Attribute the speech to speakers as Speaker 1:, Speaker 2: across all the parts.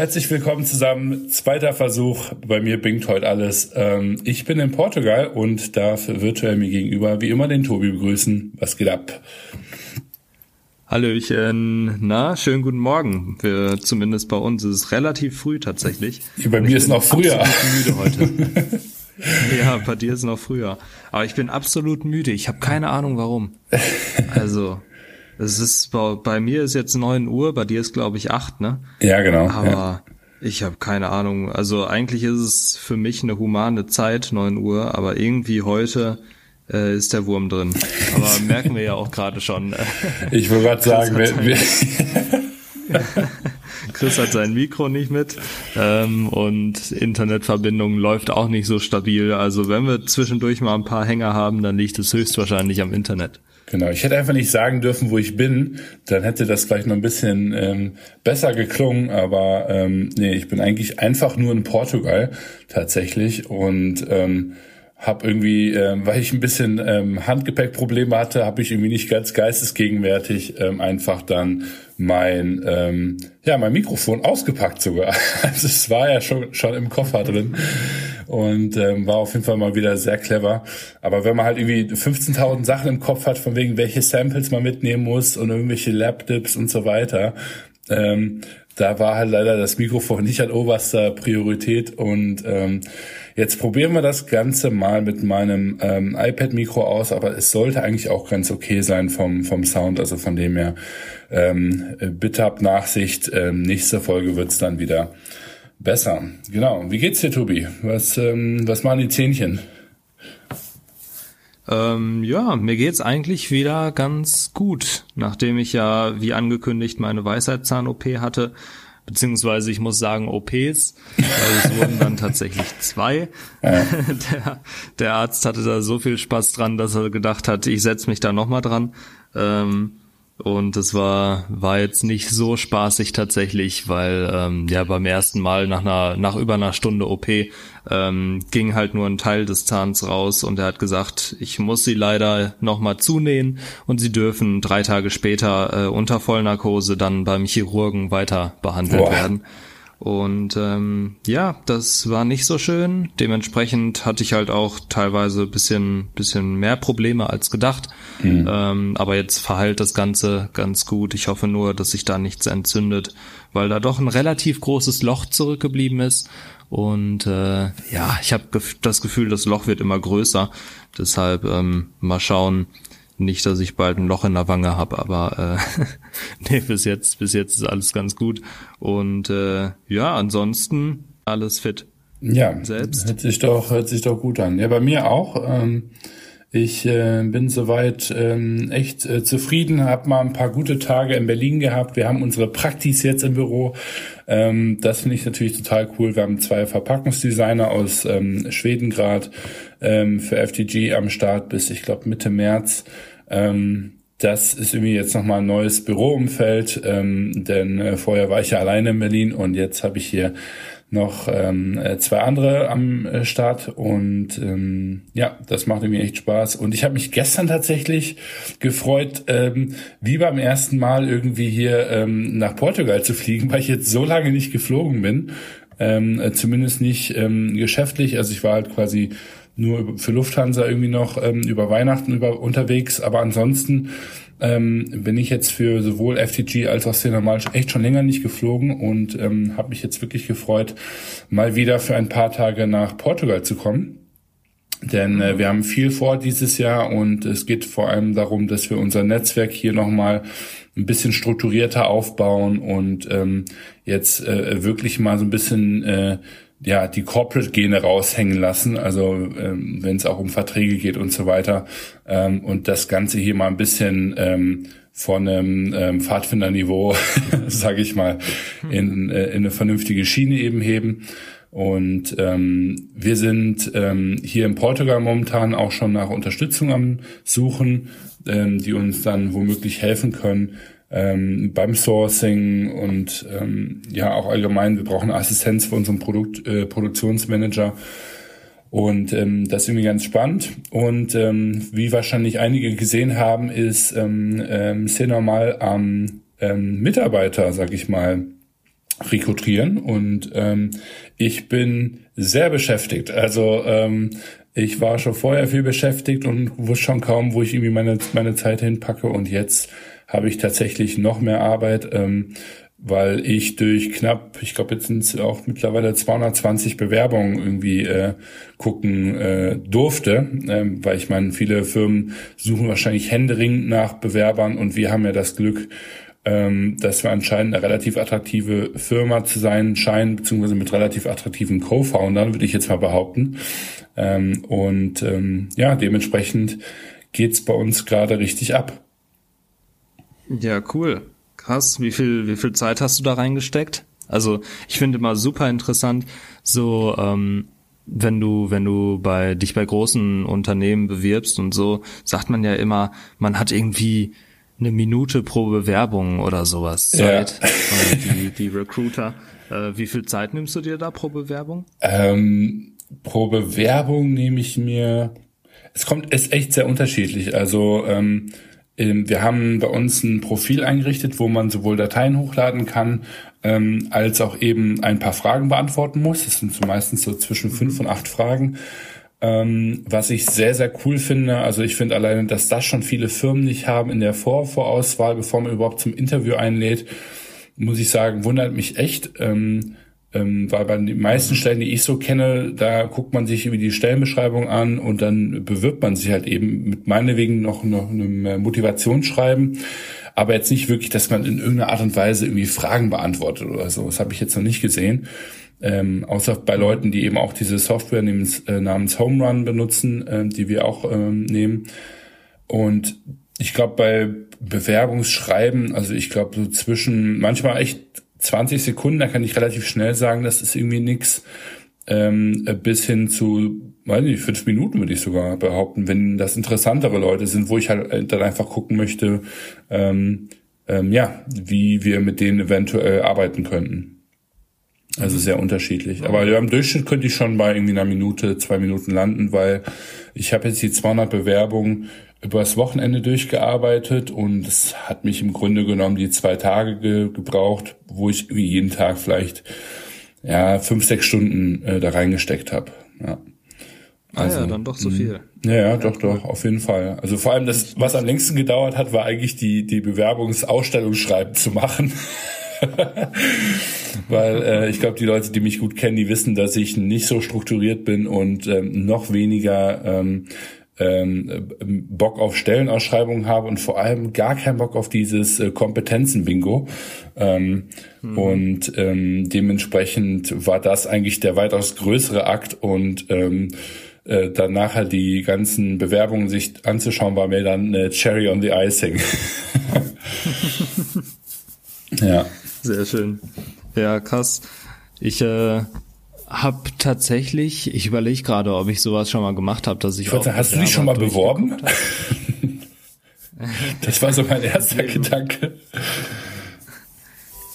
Speaker 1: Herzlich willkommen zusammen. Zweiter Versuch. Bei mir bingt heute alles. Ähm, ich bin in Portugal und darf virtuell mir gegenüber wie immer den Tobi begrüßen. Was geht ab?
Speaker 2: Hallöchen. Na, schönen guten Morgen. Wir, zumindest bei uns ist es relativ früh tatsächlich.
Speaker 1: Bei mir ist noch früher.
Speaker 2: müde heute. ja, bei dir ist noch früher. Aber ich bin absolut müde. Ich habe keine Ahnung warum. Also, es ist bei, bei mir ist jetzt neun Uhr, bei dir ist glaube ich acht, ne?
Speaker 1: Ja, genau.
Speaker 2: Aber
Speaker 1: ja.
Speaker 2: ich habe keine Ahnung. Also eigentlich ist es für mich eine humane Zeit, neun Uhr, aber irgendwie heute äh, ist der Wurm drin. Aber merken wir ja auch gerade schon.
Speaker 1: ich wollte gerade sagen, wir, wir
Speaker 2: Chris hat sein Mikro nicht mit ähm, und Internetverbindung läuft auch nicht so stabil. Also wenn wir zwischendurch mal ein paar Hänger haben, dann liegt es höchstwahrscheinlich am Internet.
Speaker 1: Genau, ich hätte einfach nicht sagen dürfen, wo ich bin, dann hätte das vielleicht noch ein bisschen ähm, besser geklungen, aber ähm, nee, ich bin eigentlich einfach nur in Portugal tatsächlich und ähm, habe irgendwie, ähm, weil ich ein bisschen ähm, Handgepäckprobleme hatte, habe ich irgendwie nicht ganz geistesgegenwärtig ähm, einfach dann mein ähm, ja mein Mikrofon ausgepackt sogar. Also es war ja schon schon im Koffer drin und ähm, war auf jeden Fall mal wieder sehr clever. Aber wenn man halt irgendwie 15.000 Sachen im Kopf hat, von wegen welche Samples man mitnehmen muss und irgendwelche Lab-Dips und so weiter, ähm, da war halt leider das Mikrofon nicht an oberster Priorität. Und ähm, jetzt probieren wir das Ganze mal mit meinem ähm, iPad-Mikro aus, aber es sollte eigentlich auch ganz okay sein vom, vom Sound, also von dem her ähm, bitte habt Nachsicht, ähm, nächste Folge wird's dann wieder besser. Genau. Wie geht's dir, Tobi? Was, ähm, was machen die Zähnchen?
Speaker 2: Ähm, ja, mir geht's eigentlich wieder ganz gut, nachdem ich ja, wie angekündigt, meine Weisheitszahn-OP hatte, beziehungsweise ich muss sagen OPs, weil es wurden dann tatsächlich zwei. Ja. Der, der Arzt hatte da so viel Spaß dran, dass er gedacht hat, ich setze mich da nochmal dran. Ähm, und es war, war jetzt nicht so spaßig tatsächlich, weil ähm, ja beim ersten Mal nach einer, nach über einer Stunde OP ähm, ging halt nur ein Teil des Zahns raus und er hat gesagt, ich muss sie leider nochmal zunähen und sie dürfen drei Tage später äh, unter Vollnarkose dann beim Chirurgen weiter behandelt Boah. werden. Und ähm, ja, das war nicht so schön. Dementsprechend hatte ich halt auch teilweise bisschen, bisschen mehr Probleme als gedacht. Mhm. Ähm, aber jetzt verheilt das Ganze ganz gut. Ich hoffe nur, dass sich da nichts entzündet, weil da doch ein relativ großes Loch zurückgeblieben ist. Und äh, ja, ich habe das Gefühl, das Loch wird immer größer. Deshalb ähm, mal schauen, nicht, dass ich bald ein Loch in der Wange habe, aber äh, nee, bis jetzt, bis jetzt ist alles ganz gut. Und äh, ja, ansonsten alles fit.
Speaker 1: Ja, selbst. Hört sich doch, hört sich doch gut an. Ja, bei mir auch. Ähm, ich äh, bin soweit ähm, echt äh, zufrieden, habe mal ein paar gute Tage in Berlin gehabt. Wir haben unsere Praktis jetzt im Büro. Ähm, das finde ich natürlich total cool. Wir haben zwei Verpackungsdesigner aus ähm, Schweden gerade ähm, für FTG am Start bis, ich glaube, Mitte März. Ähm, das ist irgendwie jetzt nochmal ein neues Büroumfeld, ähm, denn äh, vorher war ich ja alleine in Berlin und jetzt habe ich hier noch ähm, äh, zwei andere am äh, Start und ähm, ja, das macht mir echt Spaß. Und ich habe mich gestern tatsächlich gefreut, ähm, wie beim ersten Mal irgendwie hier ähm, nach Portugal zu fliegen, weil ich jetzt so lange nicht geflogen bin, ähm, äh, zumindest nicht ähm, geschäftlich. Also ich war halt quasi nur für Lufthansa irgendwie noch ähm, über Weihnachten über unterwegs, aber ansonsten ähm, bin ich jetzt für sowohl FTG als auch Cinemal echt schon länger nicht geflogen und ähm, habe mich jetzt wirklich gefreut, mal wieder für ein paar Tage nach Portugal zu kommen. Denn äh, wir haben viel vor dieses Jahr und es geht vor allem darum, dass wir unser Netzwerk hier nochmal ein bisschen strukturierter aufbauen und ähm, jetzt äh, wirklich mal so ein bisschen äh, ja, die Corporate-Gene raushängen lassen, also ähm, wenn es auch um Verträge geht und so weiter. Ähm, und das Ganze hier mal ein bisschen ähm, von einem ähm, Pfadfinderniveau, sage ich mal, in, äh, in eine vernünftige Schiene eben heben. Und ähm, wir sind ähm, hier in Portugal momentan auch schon nach Unterstützung am Suchen, ähm, die uns dann womöglich helfen können, ähm, beim Sourcing und ähm, ja auch allgemein, wir brauchen Assistenz für unseren Produkt, äh, Produktionsmanager. Und ähm, das ist irgendwie ganz spannend. Und ähm, wie wahrscheinlich einige gesehen haben, ist ähm, ähm, sehr normal am ähm, Mitarbeiter, sag ich mal, rekrutieren und ähm, ich bin sehr beschäftigt. Also ähm, ich war schon vorher viel beschäftigt und wusste schon kaum, wo ich irgendwie meine, meine Zeit hinpacke und jetzt habe ich tatsächlich noch mehr Arbeit, ähm, weil ich durch knapp, ich glaube jetzt sind es auch mittlerweile 220 Bewerbungen irgendwie äh, gucken äh, durfte, ähm, weil ich meine, viele Firmen suchen wahrscheinlich händeringend nach Bewerbern und wir haben ja das Glück, ähm, dass wir anscheinend eine relativ attraktive Firma zu sein scheinen, beziehungsweise mit relativ attraktiven Co-Foundern, würde ich jetzt mal behaupten. Ähm, und ähm, ja, dementsprechend geht's bei uns gerade richtig ab.
Speaker 2: Ja, cool. Krass. Wie viel, wie viel Zeit hast du da reingesteckt? Also ich finde immer super interessant, so ähm, wenn du, wenn du bei dich bei großen Unternehmen bewirbst und so, sagt man ja immer, man hat irgendwie eine Minute pro Bewerbung oder sowas Zeit. Ja. die, die Recruiter. Äh, wie viel Zeit nimmst du dir da pro Bewerbung?
Speaker 1: Ähm, pro Bewerbung nehme ich mir. Es kommt, ist echt sehr unterschiedlich. Also ähm, ähm, wir haben bei uns ein Profil eingerichtet, wo man sowohl Dateien hochladen kann, ähm, als auch eben ein paar Fragen beantworten muss. Das sind so meistens so zwischen fünf und acht Fragen. Ähm, was ich sehr, sehr cool finde, also ich finde alleine, dass das schon viele Firmen nicht haben in der Vorvorauswahl, bevor man überhaupt zum Interview einlädt, muss ich sagen, wundert mich echt. Ähm, ähm, weil bei den meisten Stellen, die ich so kenne, da guckt man sich über die Stellenbeschreibung an und dann bewirbt man sich halt eben mit meinetwegen noch, noch einem Motivationsschreiben. Aber jetzt nicht wirklich, dass man in irgendeiner Art und Weise irgendwie Fragen beantwortet oder so. Das habe ich jetzt noch nicht gesehen. Ähm, außer bei Leuten, die eben auch diese Software namens, äh, namens Home Run benutzen, äh, die wir auch ähm, nehmen. Und ich glaube, bei Bewerbungsschreiben, also ich glaube so zwischen manchmal echt 20 Sekunden, da kann ich relativ schnell sagen, das ist irgendwie nix. Ähm, bis hin zu, weiß nicht, fünf Minuten würde ich sogar behaupten, wenn das interessantere Leute sind, wo ich halt äh, dann einfach gucken möchte, ähm, ähm, ja, wie wir mit denen eventuell arbeiten könnten. Also mhm. sehr unterschiedlich. Aber ja, im Durchschnitt könnte ich schon bei irgendwie einer Minute, zwei Minuten landen, weil ich habe jetzt die 200 Bewerbungen übers Wochenende durchgearbeitet und es hat mich im Grunde genommen die zwei Tage ge gebraucht, wo ich wie jeden Tag vielleicht ja fünf, sechs Stunden äh, da reingesteckt habe. Ja.
Speaker 2: Also, ah ja, dann doch so viel.
Speaker 1: Ja, ja, doch, cool. doch, auf jeden Fall. Also vor allem das, was am längsten gedauert hat, war eigentlich die, die Bewerbungsausstellungsschreiben zu machen. Weil äh, ich glaube, die Leute, die mich gut kennen, die wissen, dass ich nicht so strukturiert bin und ähm, noch weniger ähm, ähm, Bock auf Stellenausschreibungen habe und vor allem gar keinen Bock auf dieses äh, Kompetenzen-Bingo. Ähm, mhm. Und ähm, dementsprechend war das eigentlich der weitaus größere Akt und ähm, äh, dann nachher die ganzen Bewerbungen sich anzuschauen, war mir dann eine Cherry on the Icing.
Speaker 2: ja. Sehr schön. Ja, krass. Ich äh, hab tatsächlich, ich überlege gerade, ob ich sowas schon mal gemacht habe, dass ich. ich
Speaker 1: auch hast du dich schon mal beworben? das war so mein erster Gedanke.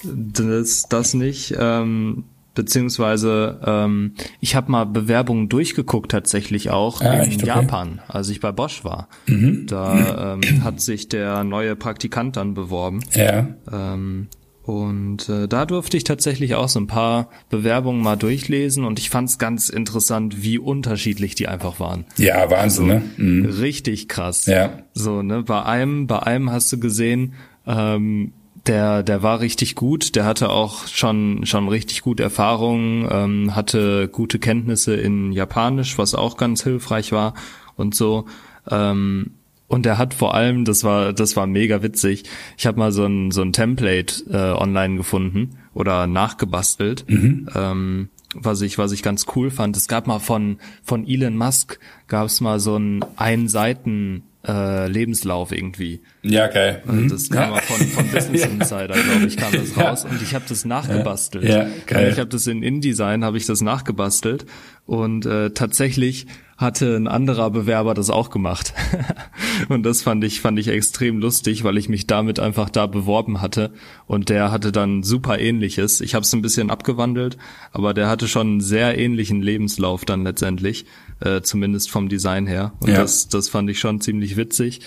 Speaker 2: Das, das nicht. Ähm, beziehungsweise ähm, ich habe mal Bewerbungen durchgeguckt tatsächlich auch ah, in okay. Japan, als ich bei Bosch war. Mhm. Da ähm, hat sich der neue Praktikant dann beworben.
Speaker 1: Ja.
Speaker 2: Ähm, und äh, da durfte ich tatsächlich auch so ein paar Bewerbungen mal durchlesen und ich fand es ganz interessant, wie unterschiedlich die einfach waren.
Speaker 1: Ja, Wahnsinn, also, ne?
Speaker 2: Mhm. Richtig krass.
Speaker 1: Ja.
Speaker 2: So, ne, bei einem, bei einem hast du gesehen, ähm, der, der war richtig gut, der hatte auch schon, schon richtig gute Erfahrungen, ähm, hatte gute Kenntnisse in Japanisch, was auch ganz hilfreich war und so. Ähm, und er hat vor allem, das war, das war mega witzig. Ich habe mal so ein so ein Template äh, online gefunden oder nachgebastelt, mhm. ähm, was ich was ich ganz cool fand. Es gab mal von von Elon Musk gab es mal so ein ein Seiten äh, Lebenslauf irgendwie.
Speaker 1: Ja, geil.
Speaker 2: Okay. Mhm. Das kam ja. mal von, von Business Insider, glaube ich, kam das raus ja. und ich habe das nachgebastelt.
Speaker 1: Ja, geil.
Speaker 2: Ich habe das in InDesign habe ich das nachgebastelt und äh, tatsächlich hatte ein anderer Bewerber das auch gemacht. und das fand ich, fand ich extrem lustig, weil ich mich damit einfach da beworben hatte. Und der hatte dann super ähnliches. Ich habe es ein bisschen abgewandelt, aber der hatte schon einen sehr ähnlichen Lebenslauf dann letztendlich, äh, zumindest vom Design her. Und ja. das, das fand ich schon ziemlich witzig.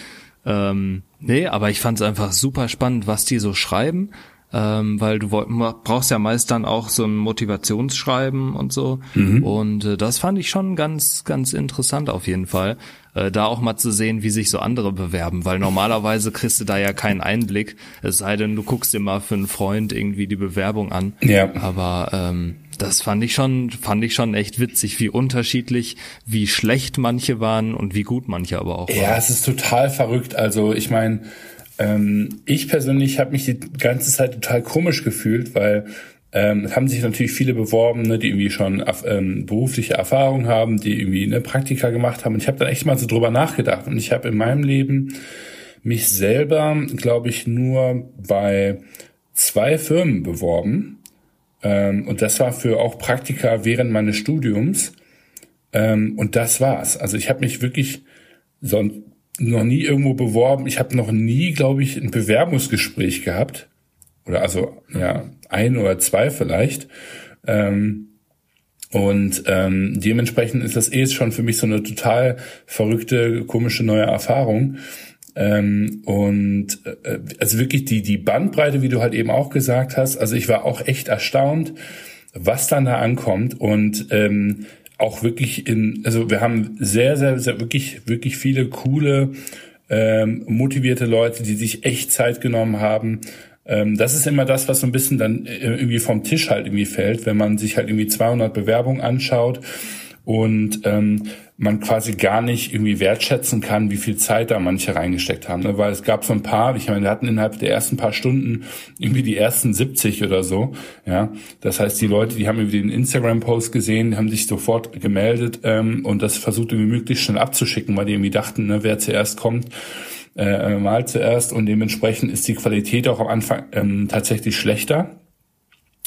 Speaker 2: Ähm, nee, aber ich fand es einfach super spannend, was die so schreiben. Ähm, weil du brauchst ja meist dann auch so ein Motivationsschreiben und so. Mhm. Und äh, das fand ich schon ganz, ganz interessant auf jeden Fall, äh, da auch mal zu sehen, wie sich so andere bewerben, weil normalerweise kriegst du da ja keinen Einblick, es sei denn, du guckst dir mal für einen Freund irgendwie die Bewerbung an. Ja. Aber ähm, das fand ich schon, fand ich schon echt witzig, wie unterschiedlich, wie schlecht manche waren und wie gut manche aber auch
Speaker 1: waren. Ja, es ist total verrückt. Also ich meine, ähm, ich persönlich habe mich die ganze Zeit total komisch gefühlt, weil ähm, haben sich natürlich viele beworben, ne, die irgendwie schon ähm, berufliche Erfahrung haben, die irgendwie eine Praktika gemacht haben. Und ich habe dann echt mal so drüber nachgedacht. Und ich habe in meinem Leben mich selber, glaube ich, nur bei zwei Firmen beworben. Ähm, und das war für auch Praktika während meines Studiums. Ähm, und das war's. Also ich habe mich wirklich sonst noch nie irgendwo beworben. Ich habe noch nie, glaube ich, ein Bewerbungsgespräch gehabt. Oder also, ja, ein oder zwei vielleicht. Ähm, und ähm, dementsprechend ist das eh schon für mich so eine total verrückte, komische neue Erfahrung. Ähm, und äh, also wirklich die, die Bandbreite, wie du halt eben auch gesagt hast, also ich war auch echt erstaunt, was dann da ankommt. Und ähm, auch wirklich in, also wir haben sehr, sehr, sehr wirklich, wirklich viele coole, ähm, motivierte Leute, die sich echt Zeit genommen haben. Ähm, das ist immer das, was so ein bisschen dann äh, irgendwie vom Tisch halt irgendwie fällt, wenn man sich halt irgendwie 200 Bewerbungen anschaut und ähm, man quasi gar nicht irgendwie wertschätzen kann, wie viel Zeit da manche reingesteckt haben. Ne? Weil es gab so ein paar, ich meine, wir hatten innerhalb der ersten paar Stunden irgendwie die ersten 70 oder so. Ja, das heißt, die Leute, die haben irgendwie den Instagram-Post gesehen, haben sich sofort gemeldet ähm, und das versucht irgendwie möglichst schnell abzuschicken, weil die irgendwie dachten, ne, wer zuerst kommt, äh, mal zuerst und dementsprechend ist die Qualität auch am Anfang ähm, tatsächlich schlechter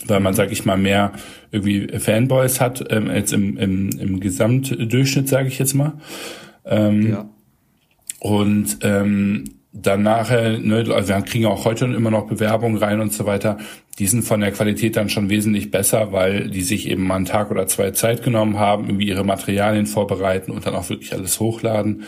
Speaker 1: weil man, sag ich mal, mehr irgendwie Fanboys hat, ähm, jetzt im, im, im Gesamtdurchschnitt, sage ich jetzt mal. Ähm, ja. Und ähm, dann nachher, ne, also wir kriegen auch heute immer noch Bewerbungen rein und so weiter. Die sind von der Qualität dann schon wesentlich besser, weil die sich eben mal einen Tag oder zwei Zeit genommen haben, irgendwie ihre Materialien vorbereiten und dann auch wirklich alles hochladen.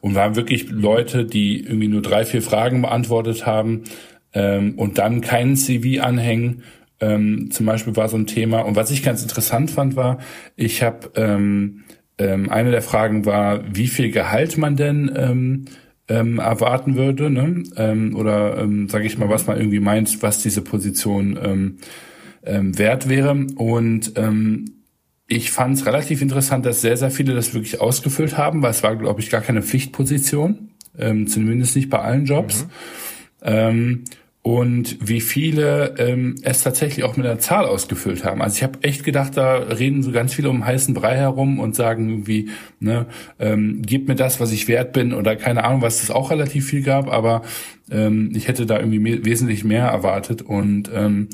Speaker 1: Und wir haben wirklich Leute, die irgendwie nur drei, vier Fragen beantwortet haben ähm, und dann keinen CV anhängen ähm, zum Beispiel war so ein Thema. Und was ich ganz interessant fand, war, ich habe ähm, ähm, eine der Fragen war, wie viel Gehalt man denn ähm, ähm, erwarten würde, ne? ähm, oder ähm, sage ich mal, was man irgendwie meint, was diese Position ähm, ähm, wert wäre. Und ähm, ich fand es relativ interessant, dass sehr, sehr viele das wirklich ausgefüllt haben, weil es war, glaube ich, gar keine Pflichtposition, ähm, zumindest nicht bei allen Jobs. Mhm. Ähm, und wie viele ähm, es tatsächlich auch mit einer Zahl ausgefüllt haben. Also ich habe echt gedacht, da reden so ganz viele um heißen Brei herum und sagen irgendwie, ne, ähm, gib mir das, was ich wert bin oder keine Ahnung, was es auch relativ viel gab, aber ähm, ich hätte da irgendwie mehr, wesentlich mehr erwartet und ähm,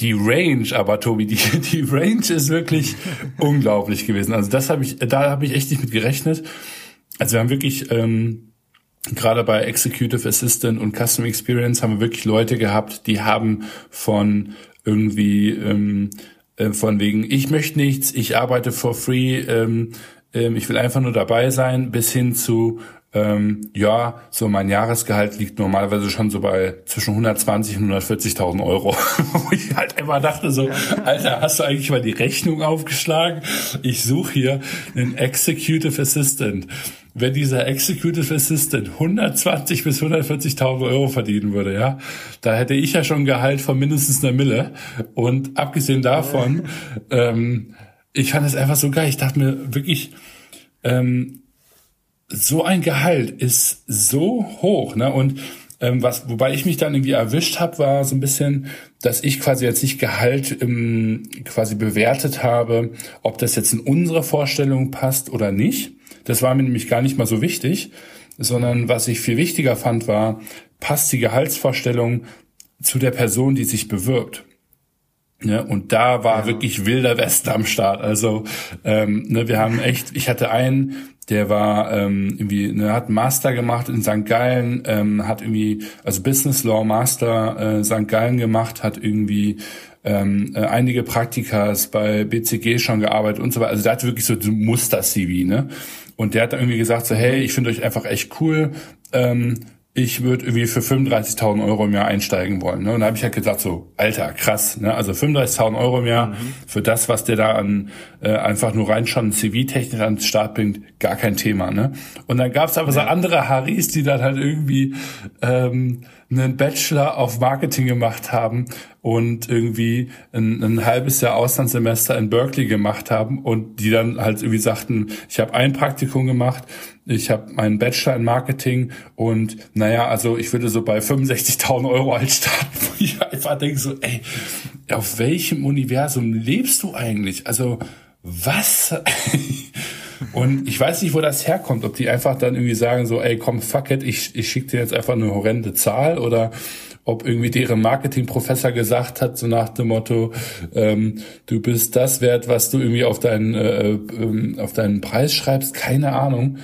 Speaker 1: die Range, aber Tobi, die, die Range ist wirklich unglaublich gewesen. Also das habe ich, da habe ich echt nicht mit gerechnet. Also wir haben wirklich ähm, gerade bei Executive Assistant und Custom Experience haben wir wirklich Leute gehabt, die haben von irgendwie ähm, äh, von wegen, ich möchte nichts, ich arbeite for free, ähm, ähm, ich will einfach nur dabei sein, bis hin zu ähm, ja, so mein Jahresgehalt liegt normalerweise schon so bei zwischen 120 und 140.000 Euro. Wo ich halt immer dachte so, Alter, hast du eigentlich mal die Rechnung aufgeschlagen? Ich suche hier einen Executive Assistant wenn dieser Executive Assistant 120 bis 140.000 Euro verdienen würde, ja, da hätte ich ja schon ein Gehalt von mindestens einer Mille. Und abgesehen davon, ähm, ich fand es einfach so geil. Ich dachte mir wirklich, ähm, so ein Gehalt ist so hoch, ne? Und ähm, was, wobei ich mich dann irgendwie erwischt habe, war so ein bisschen, dass ich quasi jetzt nicht Gehalt ähm, quasi bewertet habe, ob das jetzt in unsere Vorstellung passt oder nicht, das war mir nämlich gar nicht mal so wichtig, sondern was ich viel wichtiger fand, war, passt die Gehaltsvorstellung zu der Person, die sich bewirbt. Ja, und da war ja. wirklich wilder Westen am Start. Also ähm, ne, wir haben echt, ich hatte einen, der war ähm, irgendwie, ne, hat Master gemacht in St. Gallen, ähm, hat irgendwie, also Business Law Master äh, St. Gallen gemacht, hat irgendwie ähm, äh, einige Praktikas bei BCG schon gearbeitet und so weiter. Also der hatte wirklich so ein Muster-CV, ne? Und der hat dann irgendwie gesagt so, hey, ich finde euch einfach echt cool. Ähm, ich würde irgendwie für 35.000 Euro im Jahr einsteigen wollen. Ne? Und da habe ich halt gesagt, so, Alter, krass. Ne? Also 35.000 Euro im Jahr mhm. für das, was der da an äh, einfach nur reinschauen, CV-Technik an den Start bringt, gar kein Thema. Ne? Und dann gab es aber ja. so andere Harris, die dann halt irgendwie ähm, einen Bachelor auf Marketing gemacht haben und irgendwie ein, ein halbes Jahr Auslandssemester in Berkeley gemacht haben und die dann halt irgendwie sagten, ich habe ein Praktikum gemacht, ich habe meinen Bachelor in Marketing und naja, also ich würde so bei 65.000 Euro als starten, wo ich einfach denke so, ey, auf welchem Universum lebst du eigentlich? Also was? Und ich weiß nicht, wo das herkommt, ob die einfach dann irgendwie sagen so, ey, komm, fuck it, ich, ich schicke dir jetzt einfach eine horrende Zahl oder ob irgendwie deren Marketingprofessor gesagt hat, so nach dem Motto, ähm, du bist das wert, was du irgendwie auf deinen, äh, äh, auf deinen Preis schreibst, keine Ahnung.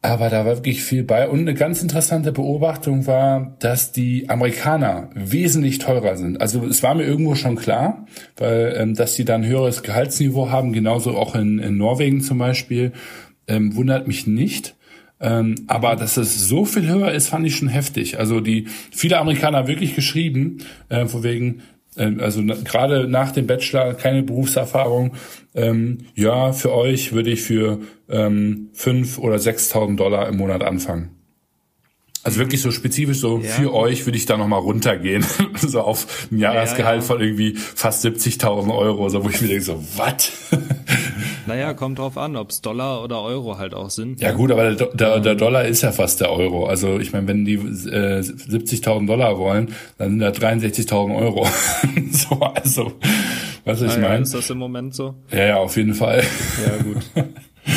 Speaker 1: Aber da war wirklich viel bei. Und eine ganz interessante Beobachtung war, dass die Amerikaner wesentlich teurer sind. Also es war mir irgendwo schon klar, weil ähm, dass sie dann höheres Gehaltsniveau haben, genauso auch in, in Norwegen zum Beispiel, ähm, wundert mich nicht. Ähm, aber dass es so viel höher ist, fand ich schon heftig. Also die viele Amerikaner wirklich geschrieben, äh, von wegen, also gerade nach dem Bachelor keine Berufserfahrung. Ähm, ja, für euch würde ich für ähm, fünf oder sechstausend Dollar im Monat anfangen. Also wirklich so spezifisch so ja. für euch würde ich da nochmal runtergehen, so auf ein Jahresgehalt ja, ja. von irgendwie fast 70.000 Euro, so wo ich mir denke so, was?
Speaker 2: Naja, kommt drauf an, ob's Dollar oder Euro halt auch sind.
Speaker 1: Ja gut, aber der, der, der Dollar ist ja fast der Euro. Also ich meine, wenn die äh, 70.000 Dollar wollen, dann sind da 63.000 Euro. so, also, was ich ah, meine. Ja,
Speaker 2: ist das im Moment so?
Speaker 1: Ja, ja, auf jeden Fall.
Speaker 2: Ja, gut.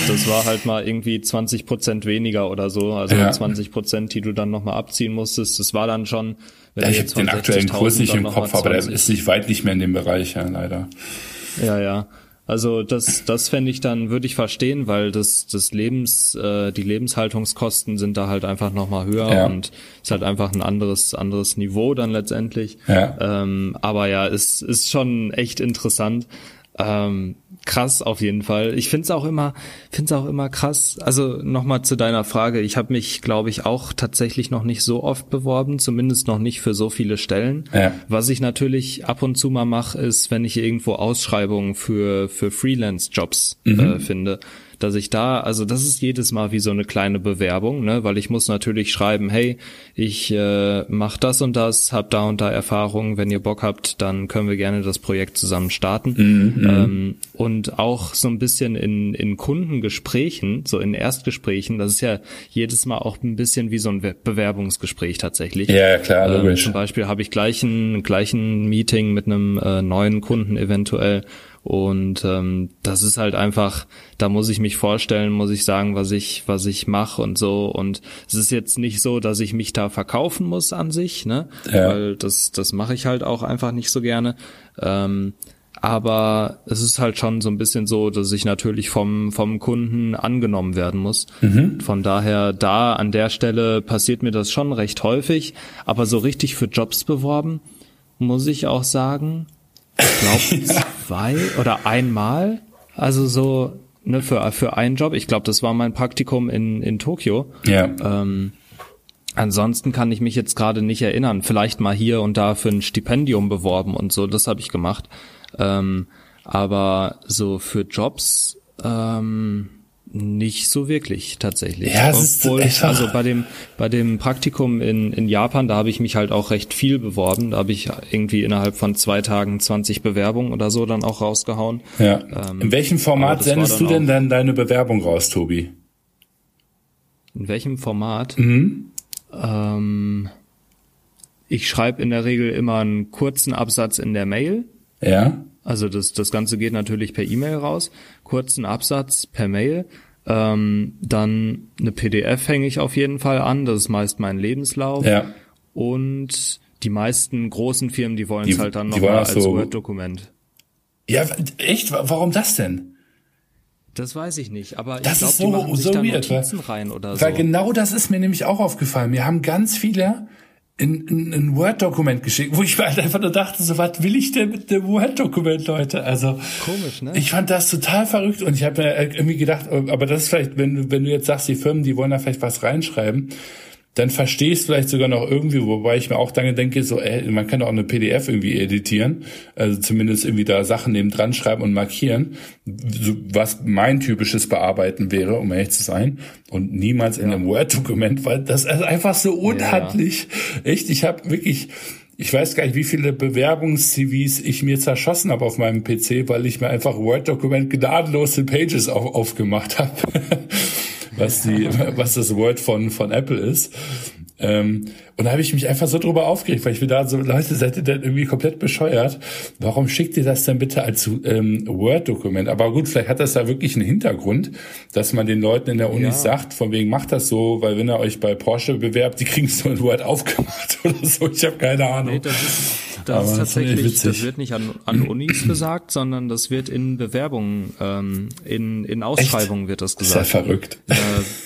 Speaker 2: Das war halt mal irgendwie 20 Prozent weniger oder so. Also ja. 20 Prozent, die du dann nochmal abziehen musstest. Das war dann schon.
Speaker 1: Wenn ja, ich habe den aktuellen Kurs nicht im Kopf, aber der ist nicht weit nicht mehr in dem Bereich, ja, leider.
Speaker 2: Ja, ja. Also das, das fände ich dann, würde ich verstehen, weil das, das Lebens, äh, die Lebenshaltungskosten sind da halt einfach nochmal höher ja. und ist halt einfach ein anderes, anderes Niveau dann letztendlich. Ja. Ähm, aber ja, es ist schon echt interessant. Ähm, krass auf jeden Fall. Ich find's auch immer, find's auch immer krass. Also nochmal zu deiner Frage. Ich habe mich, glaube ich, auch tatsächlich noch nicht so oft beworben, zumindest noch nicht für so viele Stellen. Ja. Was ich natürlich ab und zu mal mache, ist, wenn ich irgendwo Ausschreibungen für für Freelance-Jobs mhm. äh, finde dass ich da, also das ist jedes Mal wie so eine kleine Bewerbung, ne, weil ich muss natürlich schreiben, hey, ich äh, mache das und das, hab da und da Erfahrungen, wenn ihr Bock habt, dann können wir gerne das Projekt zusammen starten. Mhm, mhm. ähm, und auch so ein bisschen in, in Kundengesprächen, so in Erstgesprächen, das ist ja jedes Mal auch ein bisschen wie so ein Bewerbungsgespräch tatsächlich.
Speaker 1: Ja, klar, ähm, logisch.
Speaker 2: Ähm, zum Beispiel habe ich gleich ein, gleich ein Meeting mit einem äh, neuen Kunden eventuell und ähm, das ist halt einfach, da muss ich mich vorstellen, muss ich sagen, was ich, was ich mache und so. Und es ist jetzt nicht so, dass ich mich da verkaufen muss an sich, ne? Ja. Weil das, das mache ich halt auch einfach nicht so gerne. Ähm, aber es ist halt schon so ein bisschen so, dass ich natürlich vom, vom Kunden angenommen werden muss. Mhm. Von daher, da an der Stelle passiert mir das schon recht häufig, aber so richtig für Jobs beworben, muss ich auch sagen, ich glaube zwei oder einmal. Also so ne, für, für einen Job. Ich glaube, das war mein Praktikum in, in Tokio. Ja. Ähm, ansonsten kann ich mich jetzt gerade nicht erinnern. Vielleicht mal hier und da für ein Stipendium beworben und so. Das habe ich gemacht. Ähm, aber so für Jobs ähm, nicht so wirklich tatsächlich. Ja, Obwohl ist also bei dem bei dem Praktikum in in Japan, da habe ich mich halt auch recht viel beworben. Da habe ich irgendwie innerhalb von zwei Tagen 20 Bewerbungen oder so dann auch rausgehauen.
Speaker 1: Ja. Ähm, in welchem Format sendest du denn dann deine Bewerbung raus, Tobi?
Speaker 2: In welchem Format? Mhm. Ähm, ich schreibe in der Regel immer einen kurzen Absatz in der Mail.
Speaker 1: Ja.
Speaker 2: Also das, das Ganze geht natürlich per E-Mail raus, kurzen Absatz per Mail. Ähm, dann eine PDF hänge ich auf jeden Fall an, das ist meist mein Lebenslauf. Ja. Und die meisten großen Firmen, die wollen es halt dann nochmal als so Word-Dokument.
Speaker 1: Ja, echt? Warum das denn?
Speaker 2: Das weiß ich nicht, aber
Speaker 1: das
Speaker 2: ich glaube,
Speaker 1: so, die machen sich so da weird,
Speaker 2: Notizen rein oder
Speaker 1: so. Weil genau das ist mir nämlich auch aufgefallen. Wir haben ganz viele in, in, ein Word-Dokument geschickt, wo ich mir halt einfach nur dachte, so was will ich denn mit dem Word-Dokument, Leute? Also komisch, ne? Ich fand das total verrückt und ich habe mir irgendwie gedacht, aber das ist vielleicht, wenn du wenn du jetzt sagst, die Firmen, die wollen da vielleicht was reinschreiben, dann verstehe ich es vielleicht sogar noch irgendwie, wobei ich mir auch dann denke, so, ey, man kann doch auch eine PDF irgendwie editieren, also zumindest irgendwie da Sachen neben dran schreiben und markieren, was mein typisches Bearbeiten wäre, um ehrlich zu sein, und niemals ja. in einem Word-Dokument, weil das ist einfach so unhandlich. Ja. Echt, ich habe wirklich ich weiß gar nicht, wie viele Bewerbungs-CVs ich mir zerschossen habe auf meinem PC, weil ich mir einfach Word-Dokument gnadenlos in Pages auf, aufgemacht habe, was die, was das Word von von Apple ist. Ähm, und da habe ich mich einfach so drüber aufgeregt, weil ich mir da so, Leute, seid ihr denn irgendwie komplett bescheuert? Warum schickt ihr das denn bitte als ähm, Word-Dokument? Aber gut, vielleicht hat das da wirklich einen Hintergrund, dass man den Leuten in der Uni ja. sagt, von wegen macht das so, weil wenn ihr euch bei Porsche bewerbt, die kriegen es nur in Word aufgemacht oder so. Ich habe keine Ahnung. Nee,
Speaker 2: das ist, das ist tatsächlich, das wird nicht an, an Unis gesagt, sondern das wird in Bewerbungen, ähm, in, in Ausschreibungen Echt? wird das gesagt.
Speaker 1: Ist ja verrückt. Äh,